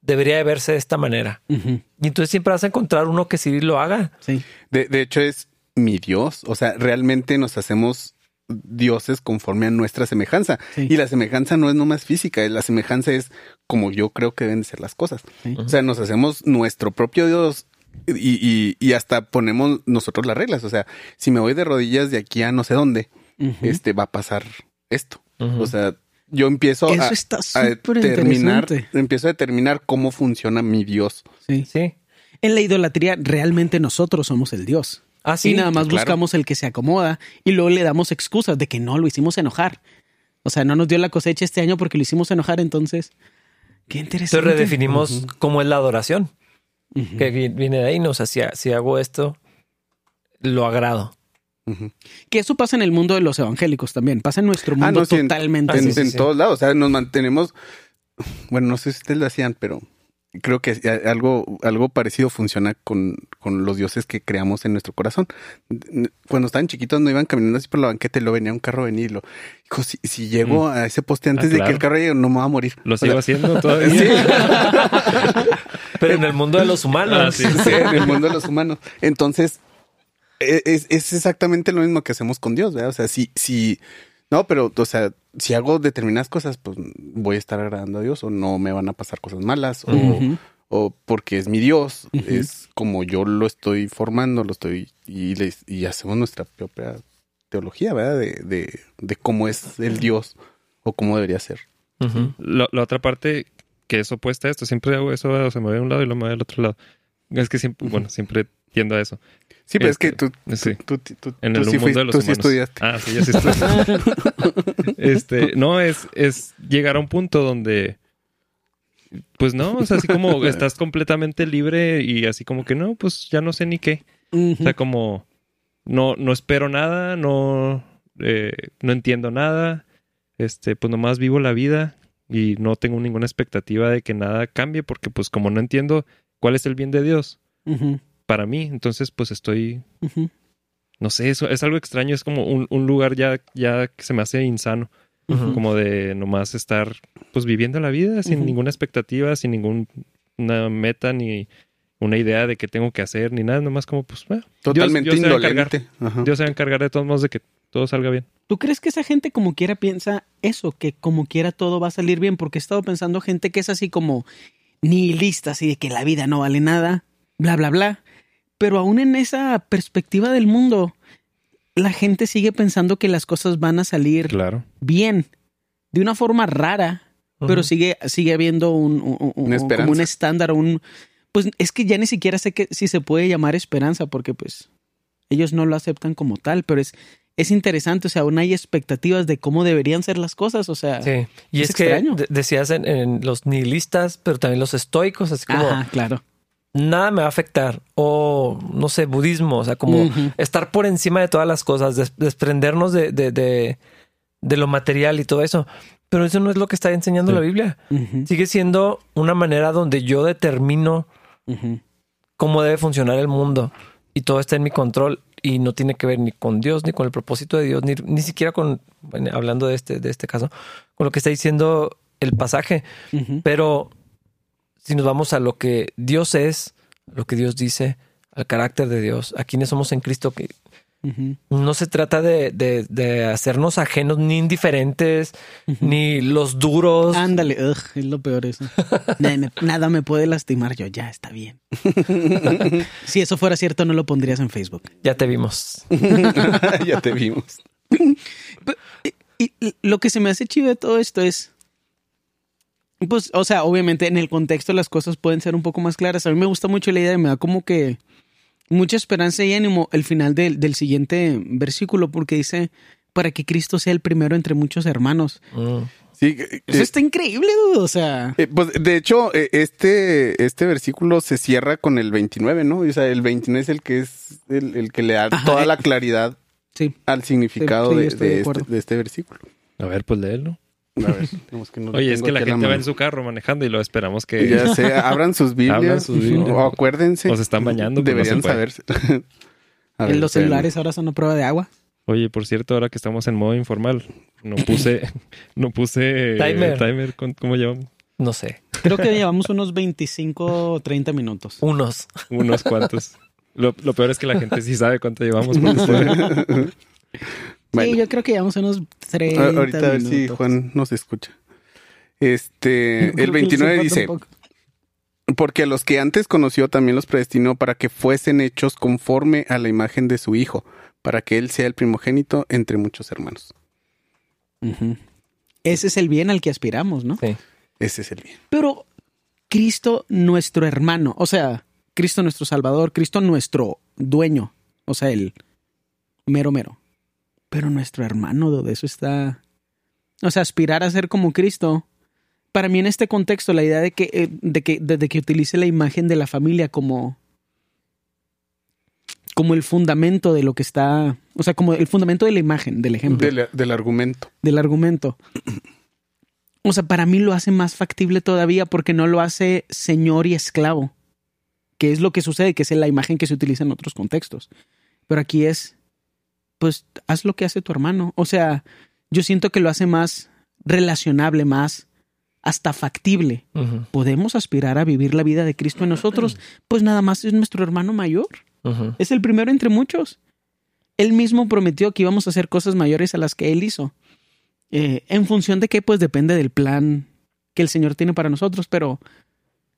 debería de verse de esta manera. Y entonces siempre vas a encontrar uno que sí lo haga. Sí. De, de hecho, es mi Dios. O sea, realmente nos hacemos dioses conforme a nuestra semejanza. Sí. Y la semejanza no es nomás física, la semejanza es como yo creo que deben de ser las cosas. Sí. O sea, nos hacemos nuestro propio Dios y, y- y hasta ponemos nosotros las reglas. O sea, si me voy de rodillas de aquí a no sé dónde, este va a pasar esto. O sea, yo empiezo Eso a, está a determinar, empiezo a determinar cómo funciona mi Dios. Sí. Sí. En la idolatría, realmente nosotros somos el Dios. Ah, sí. y nada más claro. buscamos el que se acomoda y luego le damos excusas de que no lo hicimos enojar. O sea, no nos dio la cosecha este año porque lo hicimos enojar, entonces. Qué interesante. Entonces redefinimos cómo es la adoración, que vi- viene de ahí. ¿no? O sea, si, si hago esto, lo agrado. Que eso pasa en el mundo de los evangélicos también. Pasa en nuestro mundo Ah, no, sí, en- totalmente. Ah, en, en sí. todos lados. O sea, nos mantenemos. Bueno, no sé si ustedes lo hacían, pero creo que algo, algo parecido funciona con, con los dioses que creamos en nuestro corazón. Cuando estaban chiquitos no iban caminando así por la banqueta y lo venía un carro a venir y lo dijo, si, si llego a ese poste antes Ah, de que el carro llegue, no me va a morir. Lo O sea, sigo haciendo todavía. Pero en el mundo de los humanos. Ah, sí. sí, en el mundo de los humanos. Entonces, e- es, es exactamente lo mismo que hacemos con Dios, ¿verdad? O sea, si, si, no, pero, o sea, si hago determinadas cosas, pues voy a estar agradando a Dios o no me van a pasar cosas malas o, o porque es mi Dios, es como yo lo estoy formando, lo estoy, y, les- y hacemos nuestra propia teología, ¿verdad? De, de, de cómo es el Dios o cómo debería ser. Lo- la otra parte que es opuesta a esto, siempre hago eso, o se me ve a un lado y lo me ve al otro lado. Es que siempre, bueno, siempre tiendo a eso. Sí, pero Este, es que tú, sí. tú, tú, tú, En el sí, mundo fuiste- de los tú sí estudiaste. Ah, sí, yo sí estudié. este, no, es, es llegar a un punto donde, pues no, o sea, así como estás completamente libre y así como que no, pues ya no sé ni qué. O sea, como no, no espero nada, no, eh, no entiendo nada, este, pues nomás vivo la vida y no tengo ninguna expectativa de que nada cambie porque pues como no entiendo cuál es el bien de Dios para mí, entonces pues estoy, no sé, eso es algo extraño, es como un, un lugar ya, ya que se me hace insano. Como de nomás estar pues viviendo la vida sin ninguna expectativa, sin ninguna meta ni una idea de qué tengo que hacer ni nada, nomás como pues totalmente Dios, Dios indolente. Dios se va a encargar de todos modos de que todo salga bien. ¿Tú crees que esa gente como quiera piensa eso, que como quiera todo va a salir bien? Porque he estado pensando gente que es así como nihilista, así de que la vida no vale nada, bla, bla, bla. Pero aún en esa perspectiva del mundo, la gente sigue pensando que las cosas van a salir claro. bien, de una forma rara, pero sigue, sigue habiendo un, como un estándar, un... Pues es que ya ni siquiera sé que, si se puede llamar esperanza, porque pues ellos no lo aceptan como tal, pero es, es interesante, o sea, aún hay expectativas de cómo deberían ser las cosas, o sea. Sí, y es, que decías en, los nihilistas, pero también los estoicos, así como. Ajá, claro nada me va a afectar. O, no sé, budismo, o sea, como estar por encima de todas las cosas, desprendernos de, de, de, lo material y todo eso. Pero eso no es lo que está enseñando la Biblia. Sigue siendo una manera donde yo determino cómo debe funcionar el mundo y todo está en mi control y no tiene que ver ni con Dios, ni con el propósito de Dios, ni, ni siquiera con, hablando de este, de este caso, con lo que está diciendo el pasaje. Pero si nos vamos a lo que Dios es, lo que Dios dice, al carácter de Dios, a quienes somos en Cristo, que no se trata de, hacernos ajenos ni indiferentes, ni los duros. Ándale, es lo peor eso. nada me puede lastimar yo, ya está bien. si eso fuera cierto, no lo pondrías en Facebook. Ya te vimos. ya te vimos. y, lo que se me hace chido de todo esto es pues, o sea, obviamente en el contexto las cosas pueden ser un poco más claras. A mí me gusta mucho la idea, me da como que mucha esperanza y ánimo el final del, siguiente versículo, porque dice, para que Cristo sea el primero entre muchos hermanos. Mm. Sí, Eso eh, está increíble, dude. O sea. Eh, pues de hecho, eh, este, este versículo se cierra con el 29, ¿no? O sea, el 29 es el que es el, que le da toda la claridad al significado de, este, de, este, versículo. A ver, pues léelo. A ver, Oye, es que la gente va en su carro manejando y lo esperamos que. Ya sé, abran sus Biblias. O acuérdense. O se están bañando. Deberían saberse. en los celulares ahora son una prueba de agua. Oye, por cierto, ahora que estamos en modo informal, no puse, no puse timer. timer. ¿Cómo llevamos? No sé. Creo que llevamos unos 25 o 30 minutos. Unos. Unos cuantos. Lo, peor es que la gente sí sabe cuánto llevamos. Sí, yo creo que llevamos unos 30 Ahorita a ver si Juan nos escucha. Este, el 29 dice, porque a los que antes conoció también los predestinó para que fuesen hechos conforme a la imagen de su Hijo, para que Él sea el primogénito entre muchos hermanos. Ese es el bien al que aspiramos, ¿no? Sí. Ese es el bien. Pero Cristo nuestro hermano, o sea, Cristo nuestro Salvador, Cristo nuestro dueño, o sea, el mero mero. Pero nuestro hermano, de eso está... O sea, aspirar a ser como Cristo. Para mí en este contexto, la idea de que, eh, de que, de, que utilice la imagen de la familia como, como el fundamento de lo que está, o sea, como el fundamento de la imagen, del ejemplo. Del, argumento. Del argumento. O sea, para mí lo hace más factible todavía porque no lo hace señor y esclavo, que es lo que sucede, que es la imagen que se utiliza en otros contextos. Pero aquí es pues haz lo que hace tu hermano. O sea, yo siento que lo hace más relacionable, más hasta factible. ¿Podemos aspirar a vivir la vida de Cristo en nosotros? Pues nada más es nuestro hermano mayor. Es el primero entre muchos. Él mismo prometió que íbamos a hacer cosas mayores a las que él hizo. Eh, en función de qué, pues depende del plan que el Señor tiene para nosotros, pero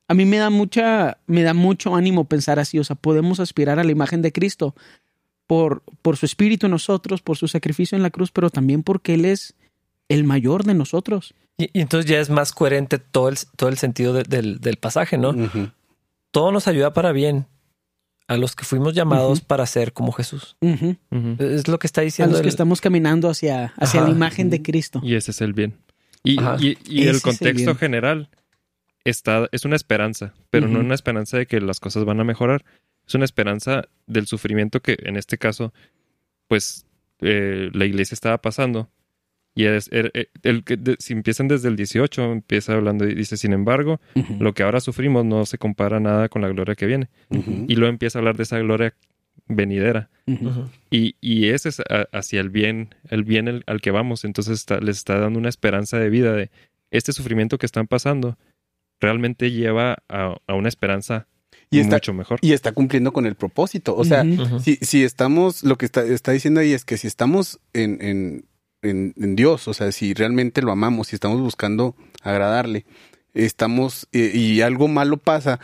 a mí me da mucha, me da mucho ánimo pensar así, o sea, podemos aspirar a la imagen de Cristo, por, por su espíritu en nosotros, por su sacrificio en la cruz, pero también porque Él es el mayor de nosotros. Y, entonces ya es más coherente todo el, todo el sentido del, pasaje, ¿no? Todo nos ayuda para bien a los que fuimos llamados para ser como Jesús. Es lo que está diciendo. A los que estamos caminando hacia, hacia la imagen de Cristo. Y ese es el bien. Y, y, el contexto general está, es una esperanza, pero no una esperanza de que las cosas van a mejorar, es una esperanza del sufrimiento que en este caso, pues eh, la iglesia estaba pasando. Y es er, eh, el, que si empiezan desde el 18, empieza hablando y dice, sin embargo, lo que ahora sufrimos no se compara nada con la gloria que viene. Y luego empieza a hablar de esa gloria venidera. y, y, ese es hacia el bien, el bien al que vamos. Entonces les está dando una esperanza de vida de este sufrimiento que están pasando realmente lleva a, una esperanza y mucho mejor. Y está cumpliendo con el propósito. O sea, si, si, estamos, lo que está, está, diciendo ahí es que si estamos en, en, en, Dios, o sea, si realmente lo amamos, si estamos buscando agradarle, estamos, eh, y algo malo pasa,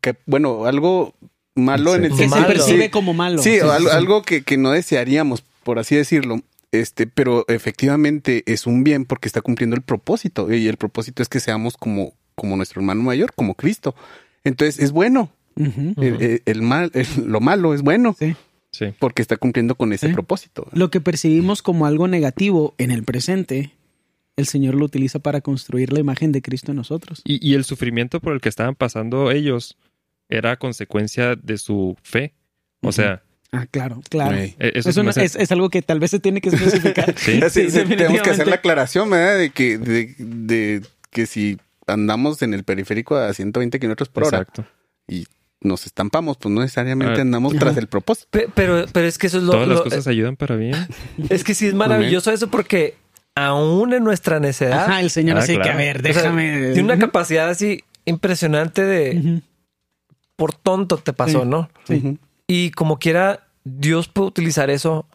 que bueno, algo malo en el que se percibe como malo. Sí, algo, que, que, no desearíamos, por así decirlo. Este, pero efectivamente es un bien porque está cumpliendo el propósito. Y el propósito es que seamos como, como nuestro hermano mayor, como Cristo. Entonces es bueno. el, mal, lo malo es bueno. Sí. Sí. Porque está cumpliendo con ese propósito. Lo que percibimos como algo negativo en el presente, el Señor lo utiliza para construir la imagen de Cristo en nosotros. Y, y el sufrimiento por el que estaban pasando ellos era consecuencia de su fe. O sea, Ah, claro, claro. E, es, algo que tal vez se tiene que especificar. sí, tenemos que hacer la aclaración, ¿verdad? De que, de, que si andamos en el periférico a 120 kilómetros por hora y nos estampamos, pues no necesariamente ah, andamos tras el propósito. Pero, pero es que eso es lo... Todas las cosas ayudan para bien. Es que sí es maravilloso eso porque aún en nuestra necedad... el Señor ah, que, a ver, déjame... tiene una capacidad así impresionante de por tonto te pasó, ¿no? Sí. Y como quiera, Dios puede utilizar eso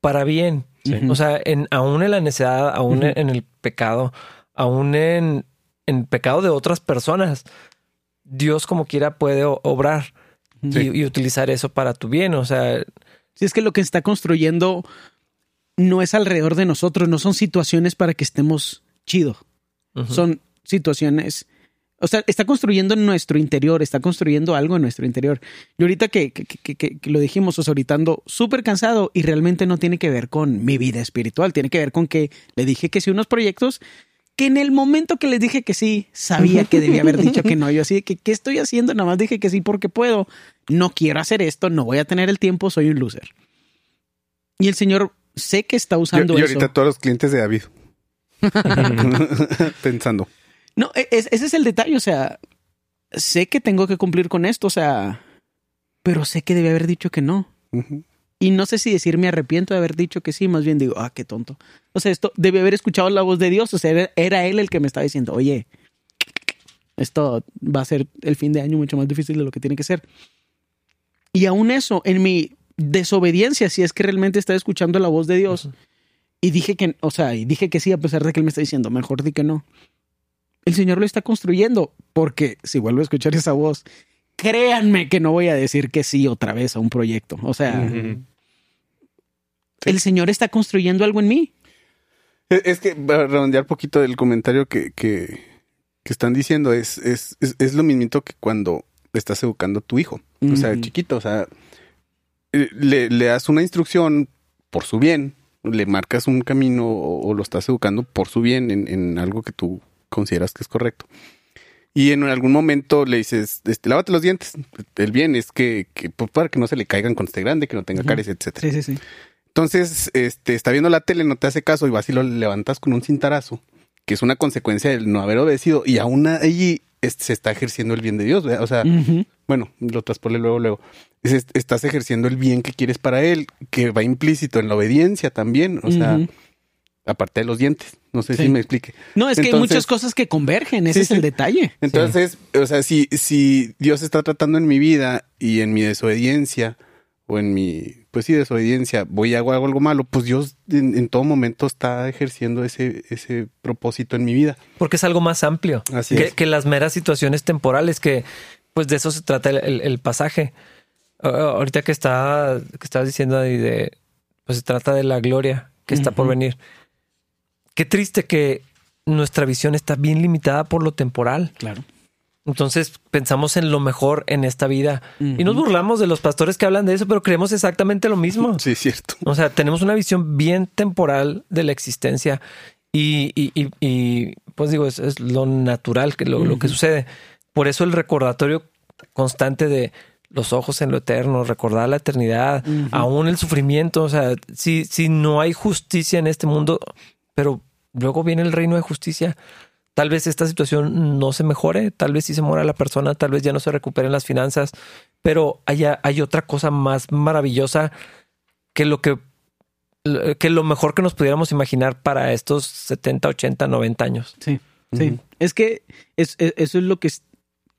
para bien. O sea, en, aún en la necedad, aún en, el pecado, aún en, en pecado de otras personas, Dios como quiera puede obrar y, utilizar eso para tu bien. O sea, si es que lo que está construyendo no es alrededor de nosotros, no son situaciones para que estemos chido. Son situaciones o sea, está construyendo en nuestro interior, está construyendo algo en nuestro interior. Y ahorita que, lo dijimos, o sea, ahorita ando súper cansado y realmente no tiene que ver con mi vida espiritual, tiene que ver con que le dije que sí unos proyectos que en el momento que les dije que sí, sabía que debía haber dicho que no. Yo así que, ¿qué estoy haciendo? Nada más dije que sí porque puedo. No quiero hacer esto, no voy a tener el tiempo, soy un loser. Y el Señor sé que está usando eso. Y ahorita todos los clientes de David. Pensando. No, e, ese es el detalle, o sea, sé que tengo que cumplir con esto, o sea, pero sé que debe haber dicho que no. Y no sé si decir me arrepiento de haber dicho que sí, más bien digo, ah, qué tonto. O sea, esto debe haber escuchado la voz de Dios, o sea, era, él el que me estaba diciendo, oye, esto va a ser el fin de año mucho más difícil de lo que tiene que ser. Y aún eso, en mi desobediencia, si es que realmente estaba escuchando la voz de Dios, y dije que, o sea, y dije que sí, a pesar de que él me está diciendo, mejor di que no el Señor lo está construyendo, porque si vuelvo a escuchar esa voz, créanme que no voy a decir que sí otra vez a un proyecto. O sea, el Señor está construyendo algo en mí. Es que, para redondear un poquito del comentario que, que, están diciendo, es, es, es, lo mismito que cuando estás educando a tu hijo. O sea, chiquito, o sea, eh, le, le das una instrucción por su bien, le marcas un camino o, lo estás educando por su bien en, en algo que tú consideras que es correcto. Y en algún momento le dices, este, lávate los dientes. El bien es que, que pues, para que no se le caigan cuando esté grande, que no tenga caries, etcétera. Sí, sí, sí. Entonces, este, está viendo la tele, no te hace caso y vas y lo levantas con un cintarazo, que es una consecuencia del no haber obedecido. Y aún allí se está ejerciendo el bien de Dios. O sea, bueno, lo traspole luego, luego. estás ejerciendo el bien que quieres para él, que va implícito en la obediencia también. O sea, aparte de los dientes. No sé si me explique. No, es que hay muchas cosas que convergen, ese es el detalle. Entonces, o sea, si, si Dios está tratando en mi vida y en mi desobediencia o en mi, pues sí, desobediencia, voy y hago algo malo, pues Dios en, todo momento está ejerciendo ese, ese propósito en mi vida. Porque es algo más amplio Así que, que las meras situaciones temporales, que pues de eso se trata el, pasaje. ahorita que está, que estabas diciendo de, pues se trata de la gloria que está por venir. Qué triste que nuestra visión está bien limitada por lo temporal. Claro. Entonces pensamos en lo mejor en esta vida y nos burlamos de los pastores que hablan de eso, pero creemos exactamente lo mismo. Sí, cierto. O sea, tenemos una visión bien temporal de la existencia y, y, pues digo, es, lo natural que lo, lo, que sucede. Por eso el recordatorio constante de los ojos en lo eterno, recordar la eternidad, aún el sufrimiento. O sea, si, si no hay justicia en este mundo, pero luego viene el reino de justicia, tal vez esta situación no se mejore, tal vez sí se muera la persona, tal vez ya no se recuperen las finanzas, pero hay, hay otra cosa más maravillosa que lo que que lo mejor que nos pudiéramos imaginar para estos 70, 80, 90 años. Sí, sí. Es que eso es lo que es,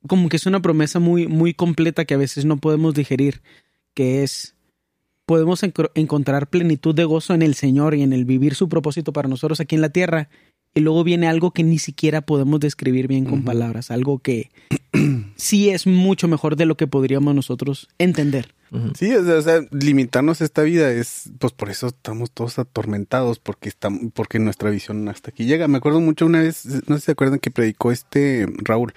como que es una promesa muy, muy completa que a veces no podemos digerir, que es podemos encontrar plenitud de gozo en el Señor y en el vivir su propósito para nosotros aquí en la tierra. Y luego viene algo que ni siquiera podemos describir bien con palabras, algo que sí es mucho mejor de lo que podríamos nosotros entender. Sí, o sea, limitarnos esta vida es, pues por eso estamos todos atormentados, porque estamos, porque nuestra visión hasta aquí llega. Me acuerdo mucho una vez, no sé si se acuerdan que predicó este Raúl,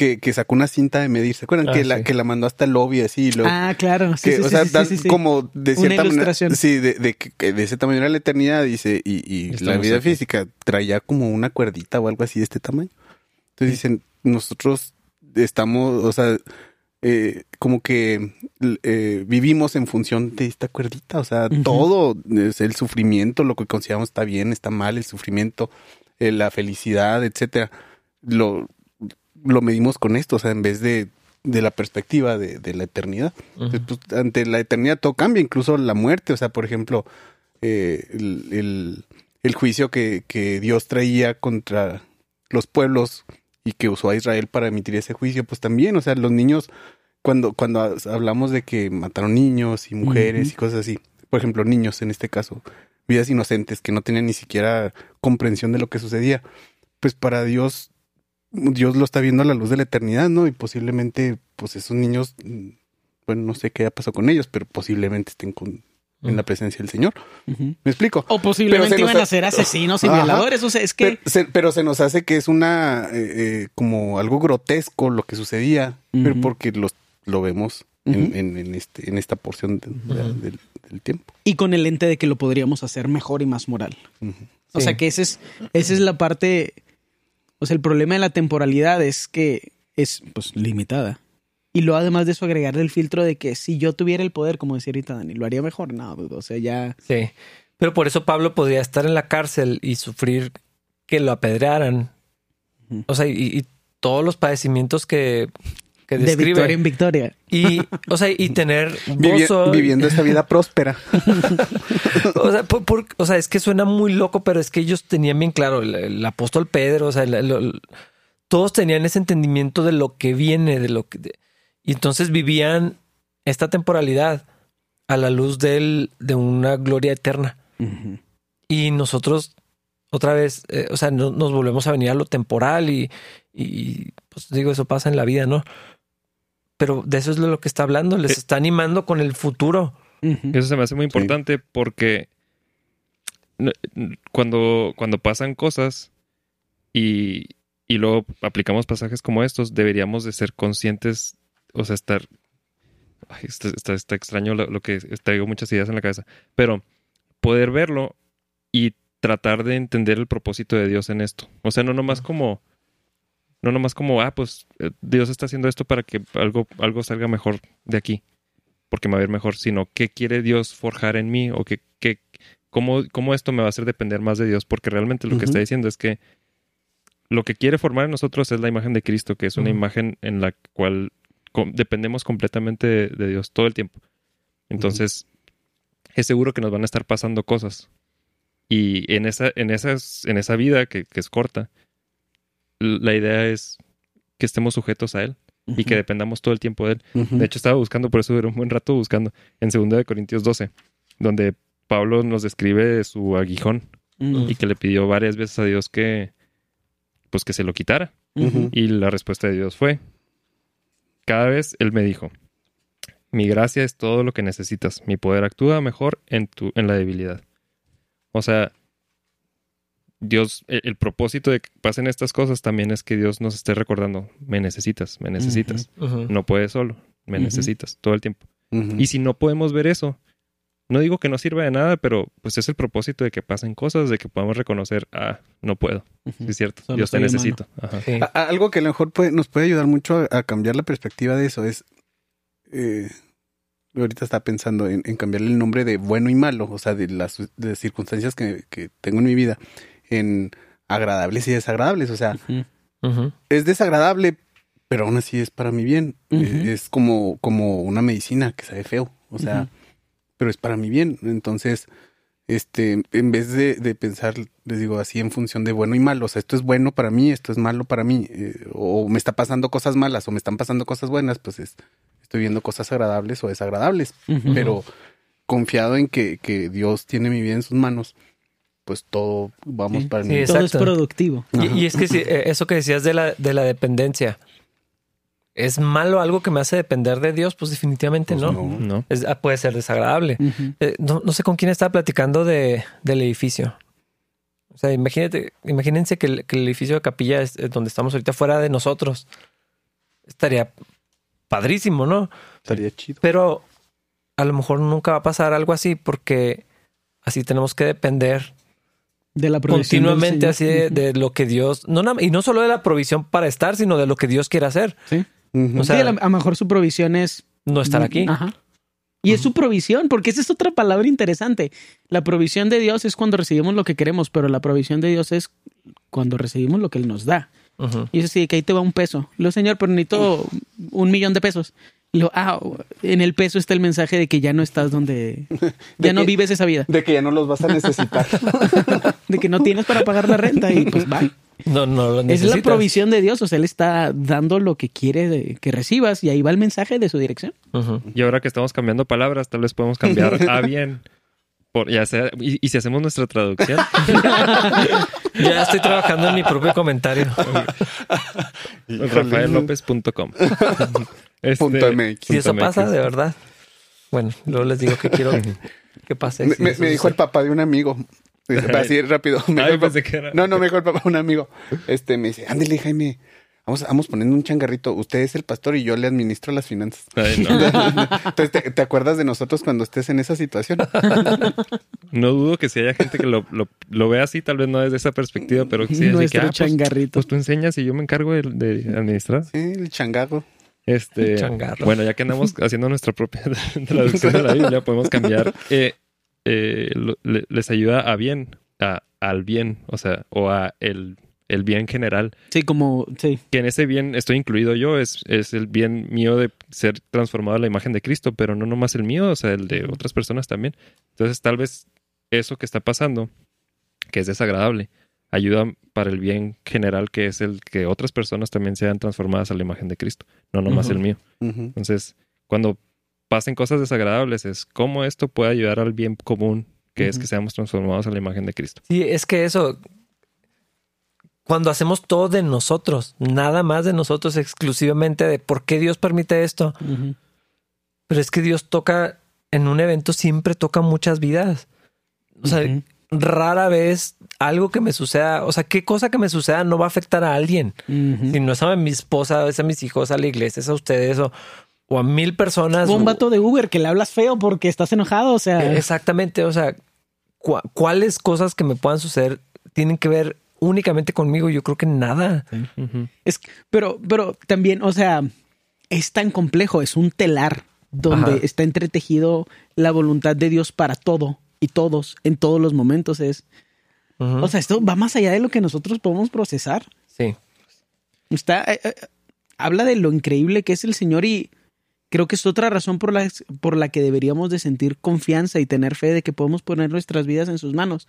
que, que sacó una cinta de medir, ¿se acuerdan? Ah, que, la, que la mandó hasta el lobby así. ah, claro. Sí, o sea, como de cierta manera. Sí, de, de, de, de ese tamaño era la eternidad, dice, y, y la vida física traía como una cuerdita o algo así de este tamaño. Entonces dicen, nosotros estamos, o sea, eh, como que eh, vivimos en función de esta cuerdita, o sea, todo es el sufrimiento, lo que consideramos está bien, está mal, el sufrimiento, eh, la felicidad, etcétera, lo, lo medimos con esto, o sea, en vez de, de la perspectiva de, de la eternidad. pues, ante la eternidad todo cambia, incluso la muerte, o sea, por ejemplo, el, el, el, juicio que, que Dios traía contra los pueblos y que usó a Israel para emitir ese juicio, pues también, o sea, los niños, cuando, cuando hablamos de que mataron niños y mujeres y cosas así, por ejemplo, niños en este caso, vidas inocentes que no tenían ni siquiera comprensión de lo que sucedía, pues para Dios, Dios lo está viendo a la luz de la eternidad, ¿no? Y posiblemente, pues esos niños, bueno, no sé qué ha pasado con ellos, pero posiblemente estén con, en la presencia del Señor. ¿Me explico? O posiblemente iban a ser asesinos y violadores. O sea, es que. Pero se, nos hace que es una. Eh, eh, como algo grotesco lo que sucedía, pero porque los, lo vemos en, este, en esta porción del, tiempo. Y con el lente de que lo podríamos hacer mejor y más moral. O sea, que ese es, esa es la parte. O sea, el problema de la temporalidad es que es pues limitada. Y luego además de eso agregarle el filtro de que si yo tuviera el poder, como decía ahorita Dani, lo haría mejor. No, o sea, ya... Sí. Pero por eso Pablo podría estar en la cárcel y sufrir que lo apedrearan. O sea, y, todos los padecimientos que, que describe. De victoria en victoria. Y, o sea, y tener gozo. viviendo esa vida próspera. o, sea, o, sea, es que suena muy loco, pero es que ellos tenían bien claro, el, apóstol Pedro, o sea, todos tenían ese entendimiento de lo que viene, de lo que... Y entonces vivían esta temporalidad a la luz de una gloria eterna. Y nosotros, otra vez, eh, o sea, nos volvemos a venir a lo temporal y, pues digo, eso pasa en la vida, ¿no? Pero de eso es de lo que está hablando, les eh, está animando con el futuro. Eso se me hace muy importante porque cuando, cuando pasan cosas y, y luego aplicamos pasajes como estos, deberíamos de ser conscientes o sea, estar... está, está, extraño lo, que traigo muchas ideas en la cabeza, pero poder verlo y tratar de entender el propósito de Dios en esto. O sea, no nomás como, no nomás como, ah, pues eh, Dios está haciendo esto para que algo, algo salga mejor de aquí, porque me va a ir mejor, sino qué quiere Dios forjar en mí o que, que cómo, cómo, esto me va a hacer depender más de Dios, porque realmente lo que está diciendo es que lo que quiere formar en nosotros es la imagen de Cristo, que es una imagen en la cual dependemos completamente de, Dios todo el tiempo. Entonces, es seguro que nos van a estar pasando cosas. Y en esa, en esas, en esa vida que, es corta, la idea es que estemos sujetos a Él y que dependamos todo el tiempo de Él. De hecho, estaba buscando, por eso duré un buen rato buscando, en 2 de Corintios 12, donde Pablo nos describe su aguijón y que le pidió varias veces a Dios que, pues que se lo quitara. Y la respuesta de Dios fue, cada vez Él me dijo, mi gracia es todo lo que necesitas, mi poder actúa mejor en, tu, en la debilidad. O sea, Dios, el, propósito de que pasen estas cosas también es que Dios nos esté recordando, me necesitas, me necesitas, no puedes solo, me necesitas todo el tiempo. Y si no podemos ver eso, no digo que no sirva de nada, pero pues es el propósito de que pasen cosas, de que podamos reconocer, ah, no puedo. es cierto, yo te necesito. Algo que a lo mejor nos puede ayudar mucho a, cambiar la perspectiva de eso es eh, ahorita estaba pensando en, en, cambiarle el nombre de bueno y malo, o sea, de las, de circunstancias que, que, tengo en mi vida, en agradables y desagradables. O sea, es desagradable, pero aún así es para mi bien. Es como, como una medicina que sabe feo. O sea, pero es para mi bien. Entonces, este, en vez de, de, pensar, les digo así en función de bueno y malo, o sea, esto es bueno para mí, esto es malo para mí, eh, o me está pasando cosas malas o me están pasando cosas buenas, pues es, estoy viendo cosas agradables o desagradables, pero confiado en que, que, Dios tiene mi vida en sus manos, pues todo vamos para mí. todo es productivo. Y, es que eh, eso que decías de la, de la dependencia, ¿Es malo algo que me hace depender de Dios? Pues definitivamente pues no. no. Ah, puede ser desagradable. Eh, no, sé con quién estaba platicando de, del edificio. O sea, imagínate, imagínense que el, edificio de capilla es, donde estamos ahorita fuera de nosotros. Estaría padrísimo, ¿no? Estaría chido. Pero a lo mejor nunca va a pasar algo así porque así tenemos que depender de la continuamente así de, lo que Dios no y no solo de la provisión para estar sino de lo que Dios quiere hacer sí o sea, a lo mejor su provisión es... No estar aquí. Ajá. Y es su provisión, porque esa es otra palabra interesante. La provisión de Dios es cuando recibimos lo que queremos, pero la provisión de Dios es cuando recibimos lo que Él nos da. Y eso sí, que ahí te va un peso. Lo Señor, pero necesito un millón de pesos. Lo, ah, en el peso está el mensaje de que ya no estás donde... Ya no vives esa vida. De que ya no los vas a necesitar. de que no tienes para pagar la renta y pues bye. No, no Es la provisión de Dios, o sea, Él está dando lo que quiere que recibas y ahí va el mensaje de su dirección. Y ahora que estamos cambiando palabras, tal vez podemos cambiar a bien. Por, ya sea, y, si hacemos nuestra traducción. ya estoy trabajando en mi propio comentario. RafaelLopez.com. Este, si eso pasa, de verdad. Bueno, luego les digo que quiero que pase. Me, me dijo el papá de un amigo, Así rápido. No, no, mejor papá, un amigo. Este me dice, ándale, Jaime. Vamos, vamos poniendo un changarrito. Usted es el pastor y yo le administro las finanzas. Entonces, ¿te, acuerdas de nosotros cuando estés en esa situación? No dudo que si haya gente que lo, lo, vea así, tal vez no desde esa perspectiva, pero sí así que, ah, pues, changarrito. Pues, tú enseñas y yo me encargo de, administrar. Sí, el changarro. Este, bueno, ya que andamos haciendo nuestra propia traducción de la Biblia, podemos cambiar. Eh, eh, les ayuda a bien, a, al bien, o sea, o a el, el, bien general. Sí, como, sí. Que en ese bien estoy incluido yo, es, es el bien mío de ser transformado a la imagen de Cristo, pero no nomás el mío, o sea, el de otras personas también. Entonces, tal vez eso que está pasando, que es desagradable, ayuda para el bien general, que es el que otras personas también sean transformadas a la imagen de Cristo, no nomás el mío. Entonces, cuando pasen cosas desagradables, es cómo esto puede ayudar al bien común, que es que seamos transformados a la imagen de Cristo. Sí, es que eso, cuando hacemos todo de nosotros, nada más de nosotros, exclusivamente de por qué Dios permite esto. Pero es que Dios toca, en un evento siempre toca muchas vidas. O sea, rara vez algo que me suceda, o sea, qué cosa que me suceda no va a afectar a alguien. Si no es a mi esposa, es a mis hijos, a la iglesia, es a ustedes o o a mil personas. O un vato de Uber que le hablas feo porque estás enojado, o sea. Exactamente, o sea, ¿cuáles cosas que me puedan suceder tienen que ver únicamente conmigo? Yo creo que nada. Es, pero, pero también, o sea, es tan complejo, es un telar donde está entretejido la voluntad de Dios para todo y todos, en todos los momentos. Es. O sea, esto va más allá de lo que nosotros podemos procesar. Sí. Está. Eh, eh, habla de lo increíble que es el Señor y creo que es otra razón por la, por la que deberíamos de sentir confianza y tener fe de que podemos poner nuestras vidas en sus manos.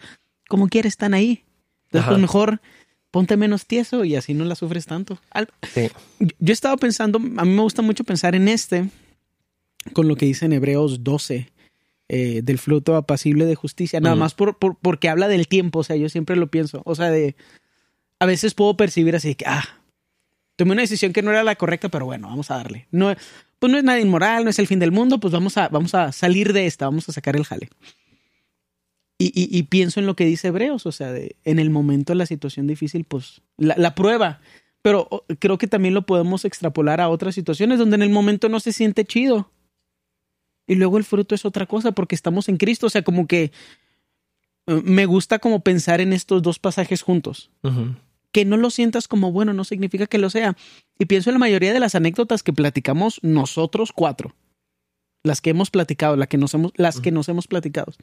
Como quiera, están ahí. Después mejor ponte menos tieso y así no la sufres tanto. Yo estaba pensando, a mí me gusta mucho pensar en este, con lo que dice en Hebreos 12, eh, del fruto apacible de justicia, nada más por, porque habla del tiempo, o sea, yo siempre lo pienso, o sea, de, a veces puedo percibir así que, ah, tomé una decisión que no era la correcta, pero bueno, vamos a darle. No, pues no es nada inmoral, no es el fin del mundo, pues vamos a, vamos a salir de esta, vamos a sacar el jale. Y, pienso en lo que dice Hebreos, o sea, de, en el momento de la situación difícil, pues la, prueba. Pero creo que también lo podemos extrapolar a otras situaciones donde en el momento no se siente chido. Y luego el fruto es otra cosa porque estamos en Cristo. O sea, como que eh, me gusta como pensar en estos dos pasajes juntos que no lo sientas como bueno no significa que lo sea. Y pienso en la mayoría de las anécdotas que platicamos nosotros cuatro. las que hemos platicado, las que nos hemos, las que nos hemos platicado,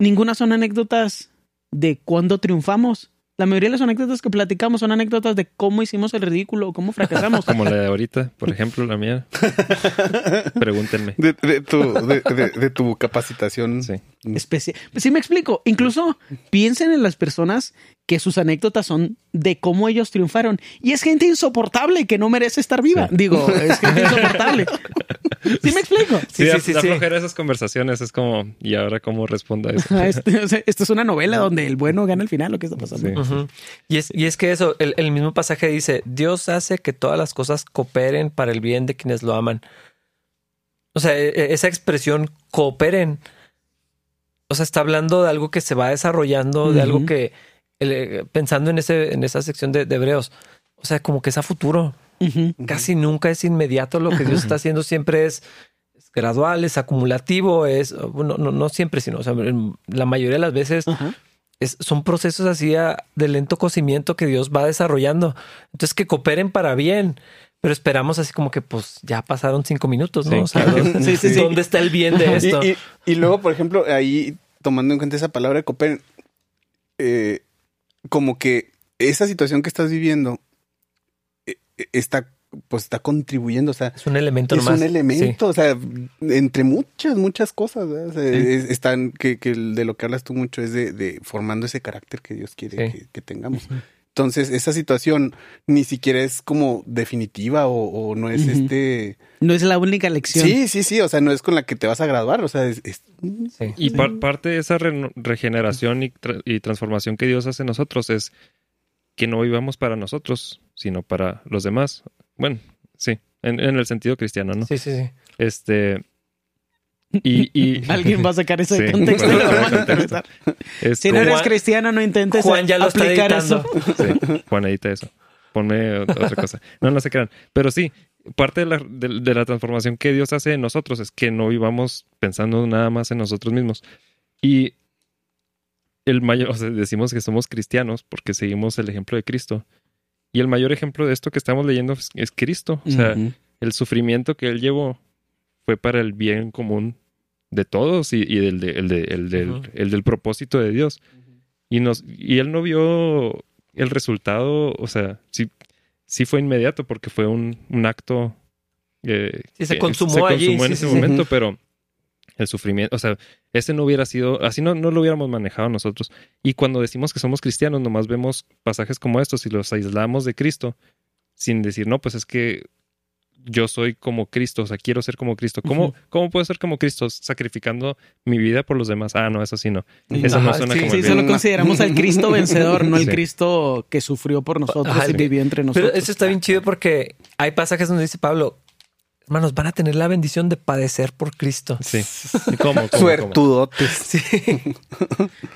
ninguna son anécdotas de cuando triunfamos. La mayoría de las anécdotas que platicamos son anécdotas de cómo hicimos el ridículo, cómo fracasamos. Como la de ahorita, por ejemplo, la mía. Pregúntenme. De, de tu, de, de- de tu capacitación. Sí. Especie- Sí me explico. Incluso piensen en las personas que sus anécdotas son de cómo ellos triunfaron. Y es gente insoportable que no merece estar viva. Sí. Digo, es gente insoportable. ¿Sí me explico? Sí, Sí, sí, sí, esas conversaciones. Es como, ¿y ahora cómo respondo a eso? O sea, esto es una novela donde el bueno gana al final. ¿Lo que está pasando? Sí. Y, es, y es que eso, el, el mismo pasaje dice, Dios hace que todas las cosas cooperen para el bien de quienes lo aman. O sea, e- e- esa expresión cooperen. O sea, está hablando de algo que se va desarrollando, de algo que, el- pensando en, ese, en esa sección de, de Hebreos, o sea, como que es a futuro. Ujú. Casi nunca es inmediato. Lo que Dios está haciendo siempre es, es gradual, es acumulativo, es, bueno, no, no siempre, sino, o sea, la mayoría de las veces Ajá. es- son procesos así a- de lento cocimiento que Dios va desarrollando. Entonces que cooperen para bien, pero esperamos así como que pues ya pasaron cinco minutos, ¿no? Sí. O sea, ¿dónde, sí, sí. ¿dónde está el bien de esto? Y, y- y luego, por ejemplo, ahí tomando en cuenta esa palabra de cooperen, eh, como que esa situación que estás viviendo eh, eh, está, pues está contribuyendo, o sea, es un elemento es nomás. un elemento, o sea, entre muchas, muchas cosas, ¿verdad? O sea, Sí. es- están, que, que de lo que hablas tú mucho es de, de formando ese carácter que Dios quiere Sí. que, que tengamos. Entonces, esa situación ni siquiera es como definitiva o, o no es este... No es la única lección. Sí, sí, sí, o sea, no es con la que te vas a graduar, o sea, es... es- Sí, sí. Y par- parte de esa re- regeneración y, tra- y transformación que Dios hace en nosotros es que no vivamos para nosotros, sino para los demás. Bueno, sí, en, en el sentido cristiano, ¿no? Sí, sí, sí. Este. Y. y Alguien va a sacar ese Sí, contexto. es Si no eres cristiano, no intentes Juan ya lo está aplicar editando. eso. Sí, Juan, edita eso. Ponme otra cosa. No, no se crean. Pero sí, parte de la, de, de la transformación que Dios hace en nosotros es que no vivamos pensando nada más en nosotros mismos. Y el mayor, o sea, decimos que somos cristianos porque seguimos el ejemplo de Cristo. Y el mayor ejemplo de esto que estamos leyendo es, es Cristo. O sea, el sufrimiento que él llevó fue para el bien común de todos y, y del, de- el, de- el del, el del propósito de Dios. Y, nos, y él no vio el resultado, o sea, sí, sí fue inmediato porque fue un, un acto eh, Sí, se que consumó allí, en sí, ese sí. momento, pero el sufrimiento, o sea, ese no hubiera sido, así no, no lo hubiéramos manejado nosotros. Y cuando decimos que somos cristianos, nomás vemos pasajes como estos y los aislamos de Cristo sin decir, no, pues es que yo soy como Cristo, o sea, quiero ser como Cristo. ¿Cómo. ¿cómo puedo ser como Cristo? Sacrificando mi vida por los demás. Ah, no, eso sí no. Eso Ajá, no suena sí, como Sí, el solo consideramos al Cristo vencedor, no el Sí. Cristo que sufrió por nosotros Ajá, y sí. vivió entre nosotros. Pero eso está bien chido porque hay pasajes donde dice Pablo, hermanos, van a tener la bendición de padecer por Cristo. Sí. ¿Y ¿Cómo? ¿Cómo? ¿Cómo? Suertudotes. Sí.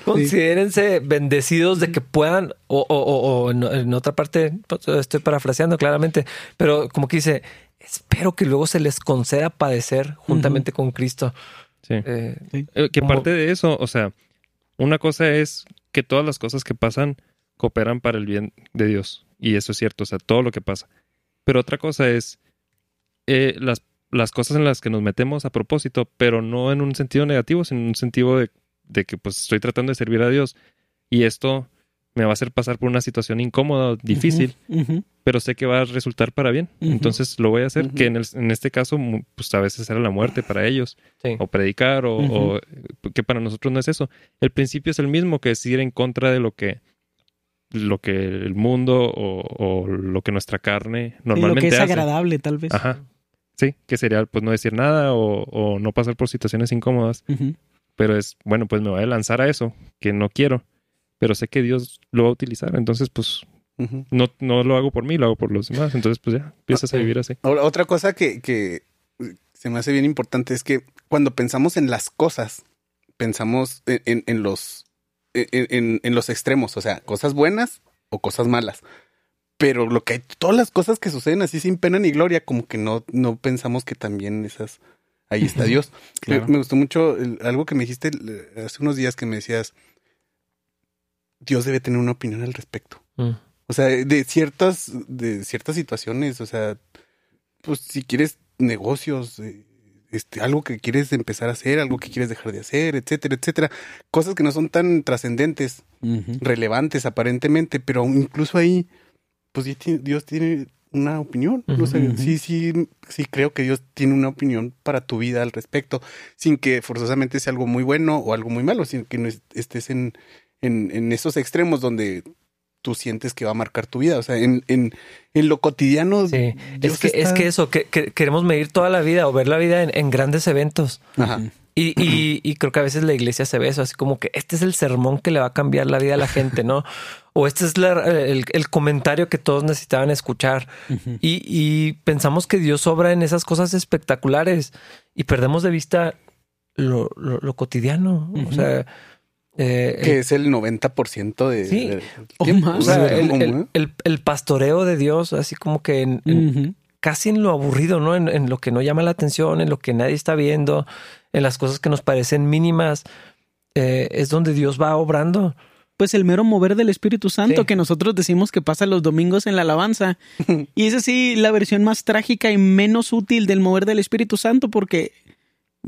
Considérense bendecidos de que puedan, o, o- o- o en, en otra parte, pues, estoy parafraseando claramente, pero como que dice, espero que luego se les conceda padecer juntamente con Cristo. Sí. Eh, Eh, que Como- parte de eso, o sea, una cosa es que todas las cosas que pasan cooperan para el bien de Dios. Y eso es cierto, o sea, todo lo que pasa. Pero otra cosa es eh, las, las cosas en las que nos metemos a propósito, pero no en un sentido negativo, sino en un sentido de, de que pues estoy tratando de servir a Dios. Y esto me va a hacer pasar por una situación incómoda, o difícil. Pero sé que va a resultar para bien. Entonces lo voy a hacer, que en, el- en este caso, pues a veces era la muerte para ellos sí. o predicar o, o- que para nosotros no es eso. El principio es el mismo que es ir en contra de lo que lo que el mundo o, o lo que nuestra carne Sí, lo normalmente que es hace. agradable, tal vez. Ajá. Sí, que sería pues no decir nada o, o no pasar por situaciones incómodas, pero es bueno, pues me voy a lanzar a eso que no quiero, pero sé que Dios lo va a utilizar, entonces pues No, no lo hago por mí, lo hago por los demás, entonces pues ya empiezas a Ok. vivir así. Ahora, otra cosa que, que se me hace bien importante es que cuando pensamos en las cosas, pensamos en, en- en los en, en- los extremos, o sea, cosas buenas o cosas malas. Pero lo que hay, todas las cosas que suceden así sin pena ni gloria, como que no, no pensamos que también esas, ahí está Dios. claro. Me, me gustó mucho el- algo que me dijiste eh, hace unos días que me decías, Dios debe tener una opinión al respecto. Mm. O sea, de ciertas, de ciertas situaciones, o sea, pues si quieres negocios, eh, este, algo que quieres empezar a hacer, algo que quieres dejar de hacer, etcétera, etcétera. Cosas que no son tan trascendentes, relevantes aparentemente, pero incluso ahí, pues Dios tiene una opinión. sí, sí, sí creo que Dios tiene una opinión para tu vida al respecto, sin que forzosamente sea algo muy bueno o algo muy malo, sin que no estés en, en, en esos extremos donde tú sientes que va a marcar tu vida. O sea, en, en, en lo cotidiano. Sí. Es que, es que eso, que, queremos medir toda la vida o ver la vida en, grandes eventos. Ajá. Y, y, y, creo que a veces la iglesia se ve eso, así como que este es el sermón que le va a cambiar la vida a la gente, ¿no? o este es el, el, comentario que todos necesitaban escuchar. y, y, pensamos que Dios obra en esas cosas espectaculares y perdemos de vista lo, lo, cotidiano. O sea, eh, que es el 90% de, sí, o más. el, pastoreo de Dios, así como que en, casi en lo aburrido, ¿no? En, lo que no llama la atención, en lo que nadie está viendo, en las cosas que nos parecen mínimas, eh, es donde Dios va obrando. Pues el mero mover del Espíritu Santo que nosotros decimos que pasa los domingos en la alabanza. y es así la versión más trágica y menos útil del mover del Espíritu Santo porque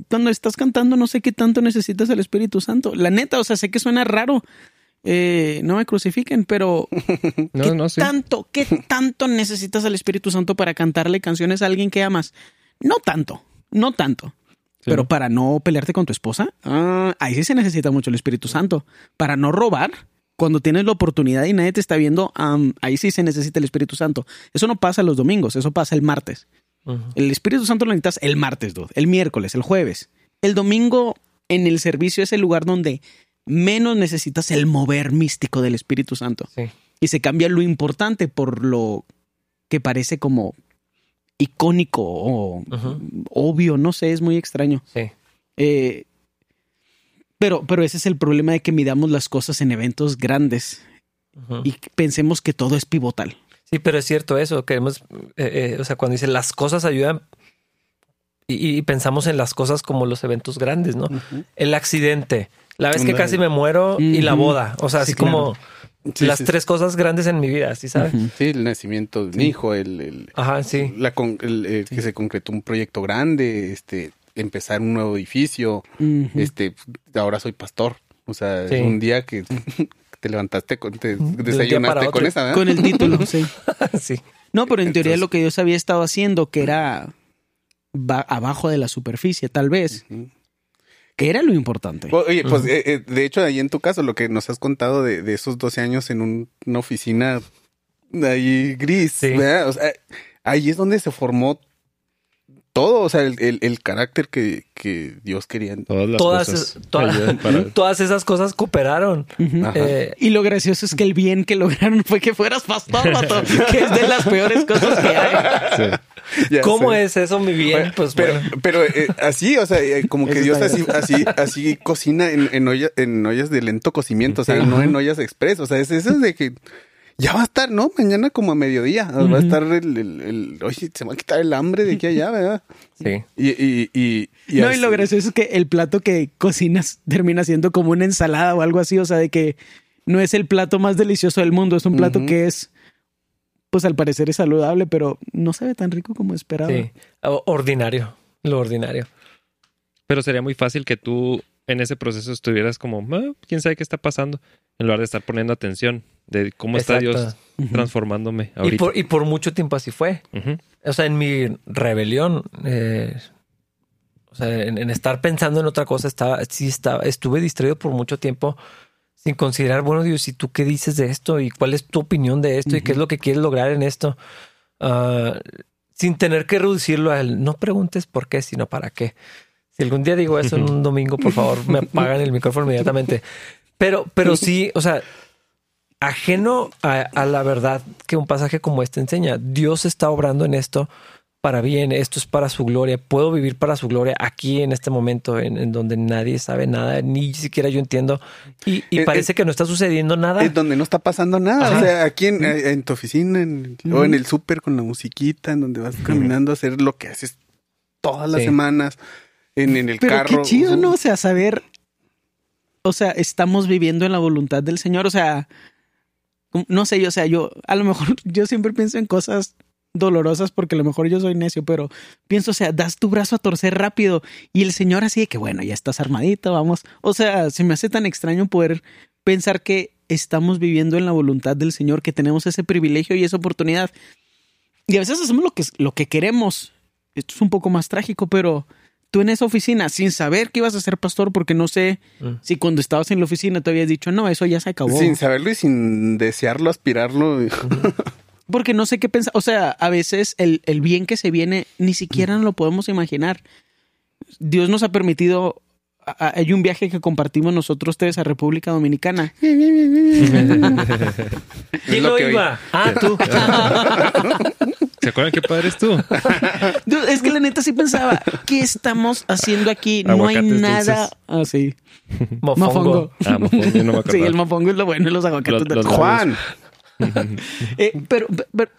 cuando estás cantando no sé qué tanto necesitas el Espíritu Santo. La neta, o sea, sé que suena raro. Eh, no me crucifiquen, pero ¿qué tanto, qué tanto necesitas al Espíritu Santo para cantarle canciones a alguien que amas? No tanto, no tanto. Pero para no pelearte con tu esposa, ah, ahí sí se necesita mucho el Espíritu Santo. Para no robar, cuando tienes la oportunidad y nadie te está viendo, ahí sí se necesita el Espíritu Santo. Eso no pasa los domingos, eso pasa el martes. El Espíritu Santo lo necesitas el martes, el miércoles, el jueves. El domingo en el servicio es el lugar donde menos necesitas el mover místico del Espíritu Santo. Y se cambia lo importante por lo que parece como icónico o obvio, no sé, es muy extraño. Eh, pero, pero ese es el problema de que midamos las cosas en eventos grandes y pensemos que todo es pivotal. Sí, pero es cierto eso. Queremos, eh, eh, o sea, cuando dice las cosas ayudan y, pensamos en las cosas como los eventos grandes, ¿no? El accidente, la vez que casi me muero y la boda. O sea, así como las tres cosas grandes en mi vida, ¿sí sabes? Sí, el nacimiento de mi hijo, el, Ajá, sí. La el, que se concretó un proyecto grande, este, empezar un nuevo edificio, este, ahora soy pastor. O sea, es un día que te levantaste, con, te desayunaste con esa, Con el título, sí. sí. No, pero en teoría lo que Dios había estado haciendo, que era abajo de la superficie, tal vez. Que era lo importante. Oye, pues eh, eh, de hecho, ahí en tu caso, lo que nos has contado de, esos 12 años en una oficina ahí gris, O sea, ahí es donde se formó todo, o sea, el, el, carácter que, que, Dios quería. Todas, todas, esas cosas cooperaron. Eh, y lo gracioso es que el bien que lograron fue que fueras pastor, que es de las peores cosas que hay. ¿Cómo es eso, mi bien? Pues pero, pero eh, así, o sea, eh, como que Dios así, así, así cocina en, en, en ollas de lento cocimiento, o sea, no en ollas express. O sea, es eso de que ya va a estar, ¿no? Mañana como a mediodía. Va a estar el, el, Oye, se va a quitar el hambre de aquí a allá, ¿verdad? Sí. Y, y, y, no, y lo gracioso es que el plato que cocinas termina siendo como una ensalada o algo así. O sea, de que no es el plato más delicioso del mundo. Es un plato que es. Pues al parecer es saludable, pero no sabe tan rico como esperaba. Sí. Ordinario. Lo ordinario. Pero sería muy fácil que tú en ese proceso estuvieras como, ah, quién sabe qué está pasando, en lugar de estar poniendo atención de cómo está Dios transformándome ahorita. Y por, y por mucho tiempo así fue. O sea, en mi rebelión, eh, o sea, en, estar pensando en otra cosa, estaba, sí estaba, estuve distraído por mucho tiempo sin considerar, bueno, Dios, ¿y tú qué dices de esto? ¿Y cuál es tu opinión de esto? ¿Y qué es lo que quieres lograr en esto? Ah, sin tener que reducirlo a él. No preguntes por qué, sino para qué. Si algún día digo eso en un domingo, por favor, me apagan el micrófono inmediatamente. Pero, pero sí, o sea, ajeno a, la verdad que un pasaje como este enseña. Dios está obrando en esto para bien, esto es para su gloria. Puedo vivir para su gloria aquí en este momento en, donde nadie sabe nada, ni siquiera yo entiendo. Y, parece que no está sucediendo nada. Es donde no está pasando nada. O sea, aquí en, tu oficina o en el súper con la musiquita, en donde vas caminando a hacer lo que haces todas las semanas, en, el Pero carro. Qué chido, ¿no? O sea, saber. O sea, estamos viviendo en la voluntad del Señor. O sea, no sé, yo, o sea, yo a lo mejor yo siempre pienso en cosas dolorosas porque a lo mejor yo soy necio, pero pienso, o sea, das tu brazo a torcer rápido y el Señor así de que, bueno, ya estás armadito, vamos. O sea, se me hace tan extraño poder pensar que estamos viviendo en la voluntad del Señor, que tenemos ese privilegio y esa oportunidad. Y a veces hacemos lo que, lo que queremos. Esto es un poco más trágico, pero tú en esa oficina, sin saber que ibas a ser pastor, porque no sé Mm. si cuando estabas en la oficina te habías dicho, no, eso ya se acabó. Sin saberlo y sin desearlo, aspirarlo. Porque no sé qué pensar. O sea, a veces el, el bien que se viene ni siquiera lo podemos imaginar. Dios nos ha permitido. Hay un viaje que compartimos nosotros tres a República Dominicana. ¿Quién lo iba? Ah, tú. ¿Se acuerdan qué padre es tú? Dude, Es que la neta sí pensaba, ¿qué estamos haciendo aquí? No hay nada. Ah, sí. Mofongo. Mofongo. Ah, mofongo, yo no me Sí, el mofongo es lo bueno y los aguacates. Los- de- los- Juan. Eh, pero, pero-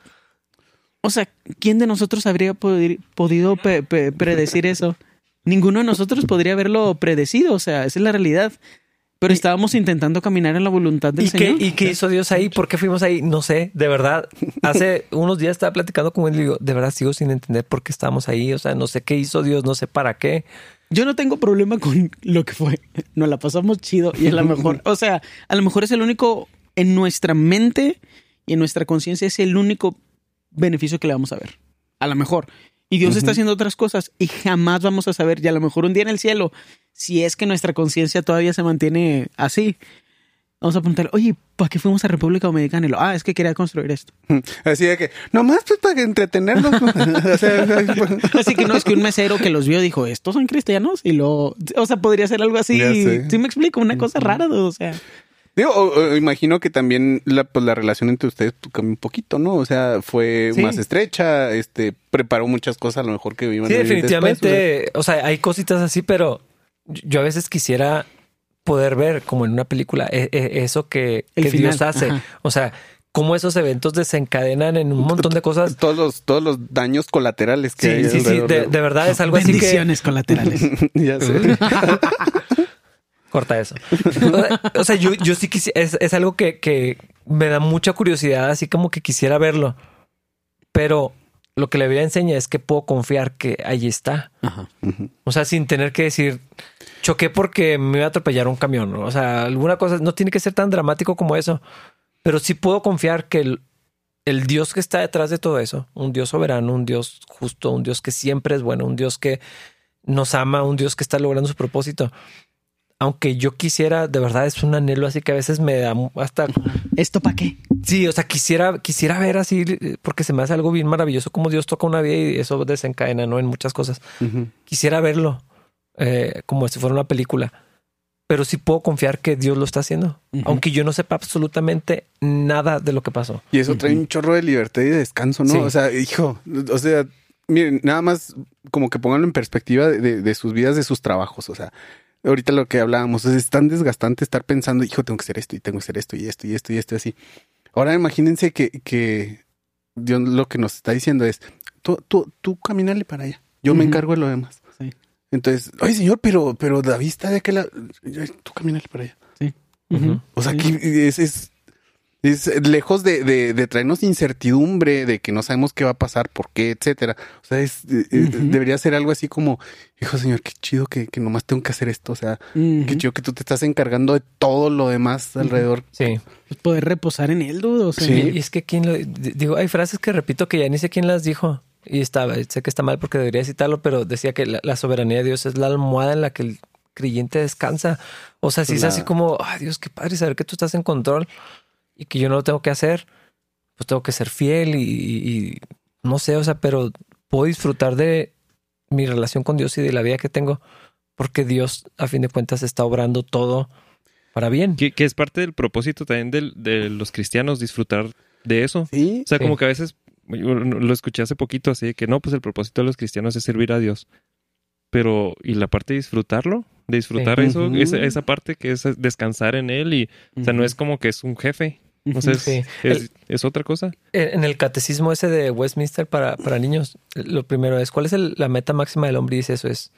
o sea, ¿quién de nosotros habría podi- podido pe- pe- predecir eso? Ninguno de nosotros podría haberlo predecido, o sea, esa es la realidad. Pero estábamos intentando caminar en la voluntad del ¿Y qué, Señor. ¿Y qué hizo Dios ahí? ¿Por qué fuimos ahí? No sé, de verdad. Hace unos días estaba platicando con él y digo, de verdad sigo sin entender por qué estábamos ahí. O sea, no sé qué hizo Dios, no sé para qué. Yo no tengo problema con lo que fue. Nos la pasamos chido y a lo mejor, o sea, a lo mejor es el único en nuestra mente y en nuestra conciencia es el único beneficio que le vamos a ver. A lo mejor. Y Dios está haciendo otras cosas y jamás vamos a saber. Y a lo mejor un día en el cielo, si es que nuestra conciencia todavía se mantiene así, vamos a preguntarle, oye, ¿para qué fuimos a República Dominicana? Y lo, ah, es que quería construir esto. Así de que, nomás pues para entretenerlos. o sea, Así que no es que un mesero que los vio dijo, estos son cristianos y lo, o sea, podría ser algo así. Sí me explico, una cosa rara, o sea. Digo, o- o imagino que también la, pues, la relación entre ustedes pues, cambió un poquito, ¿no? O sea, fue Sí. más estrecha, este, preparó muchas cosas a lo mejor que iban Sí, definitivamente. después, o, sea. hay cositas así, pero yo a veces quisiera poder ver como en una película e- e- eso que, El que final, Dios hace. ajá. O sea, cómo esos eventos desencadenan en un montón de o sea, cosas. todos los, todos los daños colaterales que hay Sí, sí, sí. alrededor De, de verdad es algo así que Bendiciones colaterales. ya sé. Corta eso. O sea, yo, yo sí quisiera, es, es algo que, que me da mucha curiosidad, así como que quisiera verlo. Pero lo que la Biblia enseña es que puedo confiar que ahí está. Ajá. O sea, sin tener que decir, choqué porque me iba a atropellar un camión. ¿no? O sea, alguna cosa, no tiene que ser tan dramático como eso. Pero sí puedo confiar que el, el Dios que está detrás de todo eso, un Dios soberano, un Dios justo, un Dios que siempre es bueno, un Dios que nos ama, un Dios que está logrando su propósito. Aunque yo quisiera, de verdad es un anhelo así que a veces me da hasta ¿Esto para qué? Sí, o sea, quisiera, quisiera ver así, eh, porque se me hace algo bien maravilloso como Dios toca una vida y eso desencadena, ¿no? En muchas cosas. Quisiera verlo eh, como si fuera una película, pero sí puedo confiar que Dios lo está haciendo, aunque yo no sepa absolutamente nada de lo que pasó. Y eso trae un chorro de libertad y de descanso, ¿no? Sí. O sea, hijo, o sea, miren, nada más como que pónganlo en perspectiva de, de- de sus vidas, de sus trabajos. O sea, ahorita lo que hablábamos, es tan desgastante estar pensando, hijo, tengo que hacer esto y tengo que hacer esto y esto y esto y esto y así. Ahora imagínense que, que Dios lo que nos está diciendo es, tú, tú, tú camínale para allá, yo me encargo de lo demás. Sí. Entonces, oye, señor, pero, pero David está de aquel lado, tú camínale para allá. Ujú. O sea, Sí. que es, es, es lejos de, de, de traernos incertidumbre, de que no sabemos qué va a pasar, por qué, etcétera. O sea, es, eh, eh, debería ser algo así como, hijo señor, qué chido que, que nomás tengo que hacer esto. O sea, qué chido que tú te estás encargando de todo lo demás alrededor. Sí. Pues poder reposar en él, dudo. O sea, Sí. Y es que quién lo digo, hay frases que repito que ya ni sé quién las dijo. Y estaba, sé que está mal porque debería citarlo, pero decía que la, la soberanía de Dios es la almohada en la que el creyente descansa. O sea, si es La- así como, ay Dios, qué padre saber que tú estás en control y que yo no lo tengo que hacer, pues tengo que ser fiel y, y- y no sé, o sea, pero puedo disfrutar de mi relación con Dios y de la vida que tengo porque Dios, a fin de cuentas, está obrando todo para bien. Que, que es parte del propósito también del- de los cristianos disfrutar de eso. Sí. O sea, Sí. como que a veces lo escuché hace poquito así de que no, pues el propósito de los cristianos es servir a Dios. Pero, ¿y la parte de disfrutarlo? De disfrutar Sí. eso, esa parte que es descansar en él y, o sea, no es como que es un jefe. O sea, es, Sí. es, es otra cosa. En el catecismo ese de Westminster para, para niños, lo primero es cuál es el- la meta máxima del hombre y dice eso es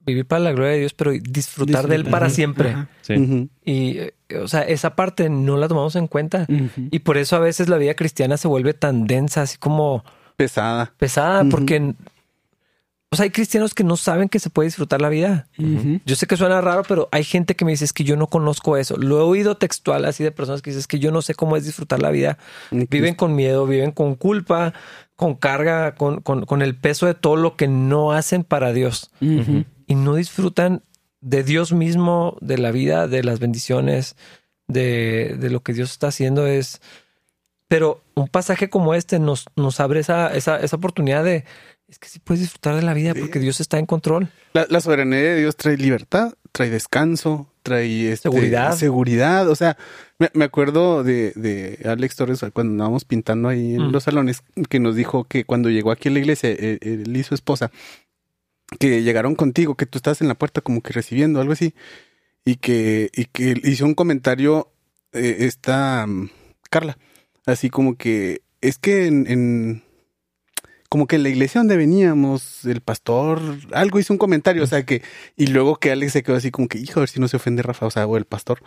vivir para la gloria de Dios, pero disfrutar, de él para Ajá. siempre. Ajá. Sí. Ujú. Y, eh, o sea, esa parte no la tomamos en cuenta. Y por eso a veces la vida cristiana se vuelve tan densa, así como, pesada. Pesada, porque o sea, hay cristianos que no saben que se puede disfrutar la vida. Yo sé que suena raro, pero hay gente que me dice es que yo no conozco eso. Lo he oído textual así de personas que dicen es que yo no sé cómo es disfrutar la vida. Viven con miedo, viven con culpa, con carga, con, con- con el peso de todo lo que no hacen para Dios y no disfrutan de Dios mismo, de la vida, de las bendiciones, de, de lo que Dios está haciendo. Es, pero un pasaje como este nos, nos abre esa, esa, esa oportunidad de es que sí puedes disfrutar de la vida Sí. porque Dios está en control. La, la soberanía de Dios trae libertad, trae descanso, trae este, Seguridad. Seguridad. O sea, me, me acuerdo de, de Alex Torres cuando andábamos pintando ahí en Mm. los salones, que nos dijo que cuando llegó aquí a la iglesia, eh, él y su esposa, que llegaron contigo, que tú estabas en la puerta como que recibiendo algo así, y que, y que hizo un comentario eh, esta mm, Carla, así como que es que en, en- como que en la iglesia donde veníamos, el pastor, algo hizo un comentario, o sea que, y luego que Alex se quedó así como que, hijo, a ver si no se ofende Rafa, o sea, o el pastor.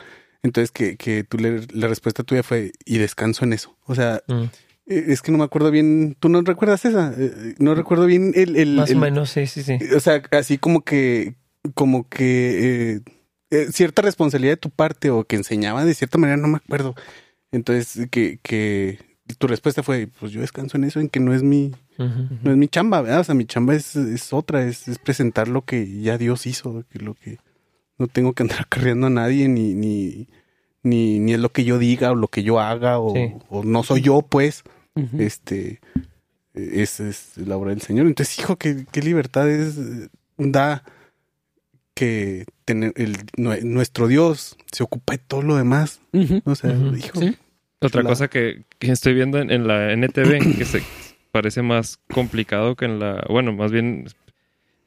Entonces que, que tú le, la respuesta tuya fue, y descanso en eso. O sea, eh, es que no me acuerdo bien, ¿tú no recuerdas esa? Eh, No recuerdo bien el... el- Más el- o menos, sí, sí, sí. O sea, así como que, como que eh, eh, cierta responsabilidad de tu parte o que enseñaba de cierta manera, no me acuerdo. Entonces, que, que tu respuesta fue, pues yo descanso en eso, en que no es mi, No es mi chamba, ¿verdad? O sea, mi chamba es, es otra, es, es presentar lo que ya Dios hizo, que lo que no tengo que andar acarreando a nadie, ni, ni, ni, ni es lo que yo diga o lo que yo haga, o, Sí. o no soy yo, pues, este, es, es la obra del Señor. Entonces, hijo, qué, qué libertad es, da que tener el, nue- nuestro Dios se ocupa de todo lo demás. O sea, hijo, Sí. Otra La- cosa que, que estoy viendo en, en la NTV, que se parece más complicado que en la... Bueno, más bien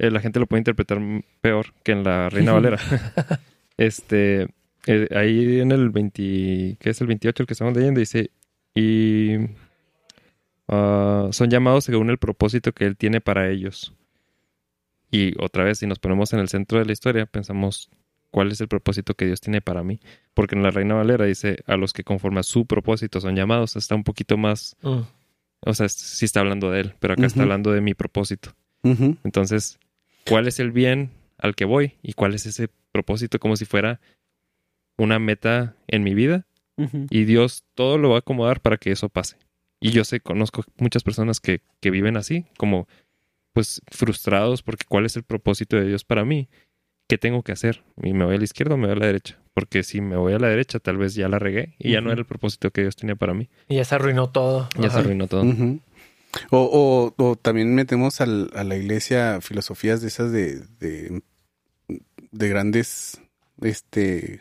eh, la gente lo puede interpretar peor que en la Reina Valera. este, eh, ahí en el 20... ¿Qué es el 28 el que estamos leyendo? Dice, y ah, son llamados según el propósito que Él tiene para ellos. Y otra vez, si nos ponemos en el centro de la historia, pensamos cuál es el propósito que Dios tiene para mí. Porque en la Reina Valera dice a los que conforme a su propósito son llamados. Está un poquito más, Mm. O sea, sí está hablando de él, pero acá está hablando de mi propósito. Entonces, ¿cuál es el bien al que voy? ¿Y cuál es ese propósito como si fuera una meta en mi vida? Y Dios todo lo va a acomodar para que eso pase. Y yo sé, conozco muchas personas que, que viven así, como pues frustrados porque cuál es el propósito de Dios para mí. ¿Qué tengo que hacer? ¿Y me voy a la izquierda o me voy a la derecha? Porque si me voy a la derecha, tal vez ya la regué y ya no era el propósito que Dios tenía para mí. Y ya se arruinó todo. Ya Ajá. se arruinó todo. O, o, o también metemos al- a la iglesia filosofías de esas de, de, de grandes este,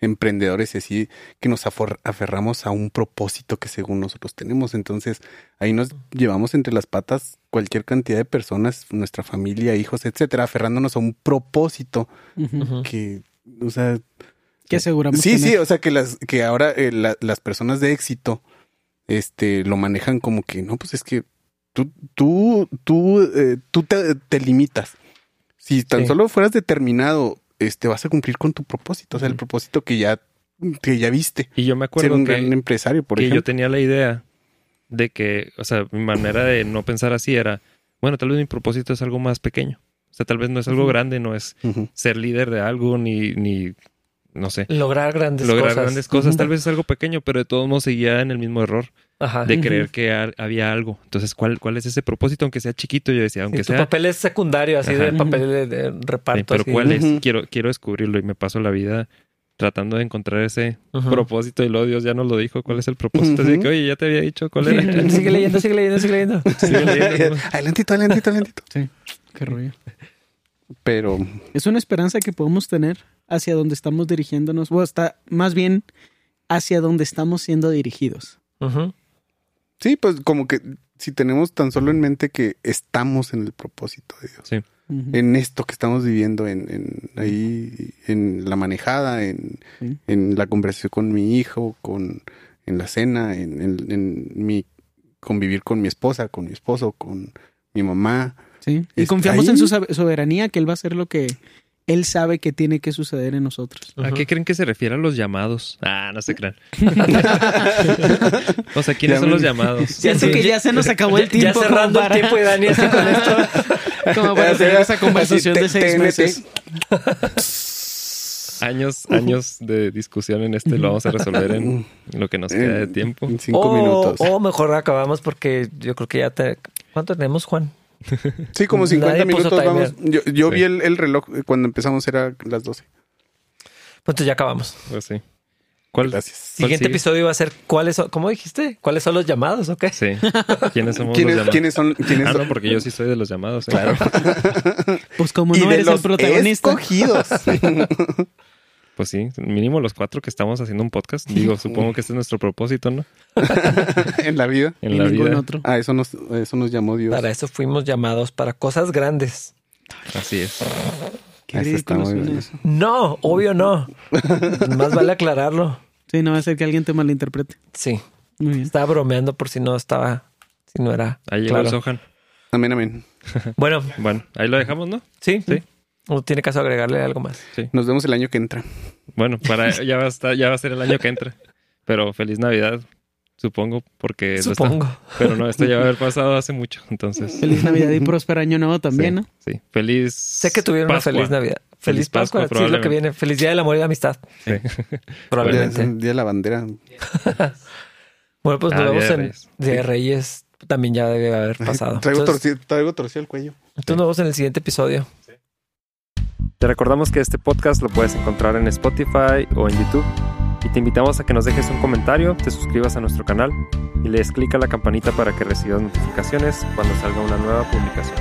emprendedores y así, que nos afor- aferramos a un propósito que según nosotros tenemos. Entonces, ahí nos llevamos entre las patas cualquier cantidad de personas, nuestra familia, hijos, etcétera, aferrándonos a un propósito que, o sea, Que aseguramos Sí, sí, o sea que las que ahora eh, la- las personas de éxito este lo manejan como que no, pues es que tú tú tú eh, tú te, te limitas. Si tan Sí. solo fueras determinado, este vas a cumplir con tu propósito, o sea, el propósito que ya que ya viste, Y yo me ser acuerdo un que, gran empresario, por que yo ejemplo. tenía la idea de que, o sea, mi manera de no pensar así era, bueno, tal vez mi propósito es algo más pequeño. O sea, tal vez no es algo grande, no es ser líder de algo, ni, ni no sé, Lograr grandes lograr cosas. grandes cosas. Ujú. Tal vez es algo pequeño, pero de todos modos seguía en el mismo error Ajá. de Ujú. creer que ha- había algo. Entonces, ¿cuál, ¿cuál es ese propósito? Aunque sea chiquito, yo decía, Sí, aunque tu sea... papel es secundario, así de Ajá. papel de, de Sí, reparto. pero así. ¿cuál es? Quiero, quiero descubrirlo y me paso la vida tratando de encontrar ese Ujú. propósito y luego Dios ya nos lo dijo. ¿Cuál es el propósito? Así de que, Ujú. oye, ya te había dicho cuál era. sigue leyendo, sigue leyendo, sigue leyendo. Sigue leyendo. adelantito, adelantito, adelantito. Sí, qué rollo. Pero Es una esperanza que podemos tener hacia donde estamos dirigiéndonos, o hasta más bien hacia donde estamos siendo dirigidos. Sí, pues como que si tenemos tan solo en mente que estamos en el propósito de Dios. Sí. En esto que estamos viviendo, en, en ahí, en la manejada, en, Sí. en la conversación con mi hijo, con, en la cena, en, en- en mi convivir con mi esposa, con mi esposo, con mi mamá. Sí. Y Está confiamos en su soberanía, que Él va a hacer lo que Él sabe que tiene que suceder en nosotros. ¿A qué creen que se refiere a los llamados? Ah, no se crean. o sea, ¿quiénes son los llamados? Siento Sí, que ya- ya se nos acabó el tiempo. Ya cerrando el tiempo y Dani así con esto. como para tener esa conversación de seis TNT. meses. Años, años de discusión en este lo vamos a resolver en lo que nos queda de tiempo. En cinco o, minutos. o mejor acabamos porque yo creo que ya te... ¿Cuánto tenemos, Juan? Sí, como 50 Nadie puso minutos vamos. Yo, yo Sí. vi el, el reloj cuando empezamos era las 12. Pues entonces ya acabamos. Pues sí. ¿Cuál? Gracias. ¿Cuál Siguiente sigue? episodio va a ser ¿cuáles son? ¿Cómo dijiste? ¿Cuáles son los llamados o qué? Sí. ¿Quiénes somos los ¿Quiénes, llamados? ¿quiénes son? ¿Quiénes Ah, son? no, porque yo sí soy de los llamados. ¿eh? Claro. Pues como no eres los el protagonista. escogidos. Pues sí, mínimo los cuatro que estamos haciendo un podcast. Digo, supongo que este es nuestro propósito, ¿no? en la vida. En y la ningún vida. otro. Ah, eso nos, eso nos llamó Dios. Para eso fuimos llamados para cosas grandes. Así es. Qué está muy eso. No, obvio no. Más vale aclararlo. Sí, no va a ser que alguien te malinterprete. Sí, Muy bien. estaba bromeando por si no estaba, si no era Ahí llegó el claro. Sohan. Amén, amén. Bueno, Bueno, ahí lo dejamos, ¿no? sí, Sí. No tiene caso agregarle algo más. Sí. Nos vemos el año que entra. Bueno, para ya va a estar, ya va a ser el año que entra. Pero feliz Navidad, supongo, porque lo está- Supongo. pero no, esto ya va a haber pasado hace mucho. Entonces, Feliz Navidad y próspero año nuevo también, ¿no? sí. Feliz. Sé que tuvieron Pascua. una feliz Navidad. Feliz, Feliz Pascua, Pascua, sí, es lo que probablemente. viene. Feliz Día del Amor y la Amistad. Sí. Probablemente. Día, día de la bandera. Bueno, pues nos Ah, Día vemos de en de Reyes. También ya debe haber pasado. Traigo, Entonces, torcido, traigo torcido el cuello. entonces nos vemos en el siguiente episodio. Te recordamos que este podcast lo puedes encontrar en Spotify o en YouTube. Y te invitamos a que nos dejes un comentario, te suscribas a nuestro canal y le des clic a la campanita para que recibas notificaciones cuando salga una nueva publicación.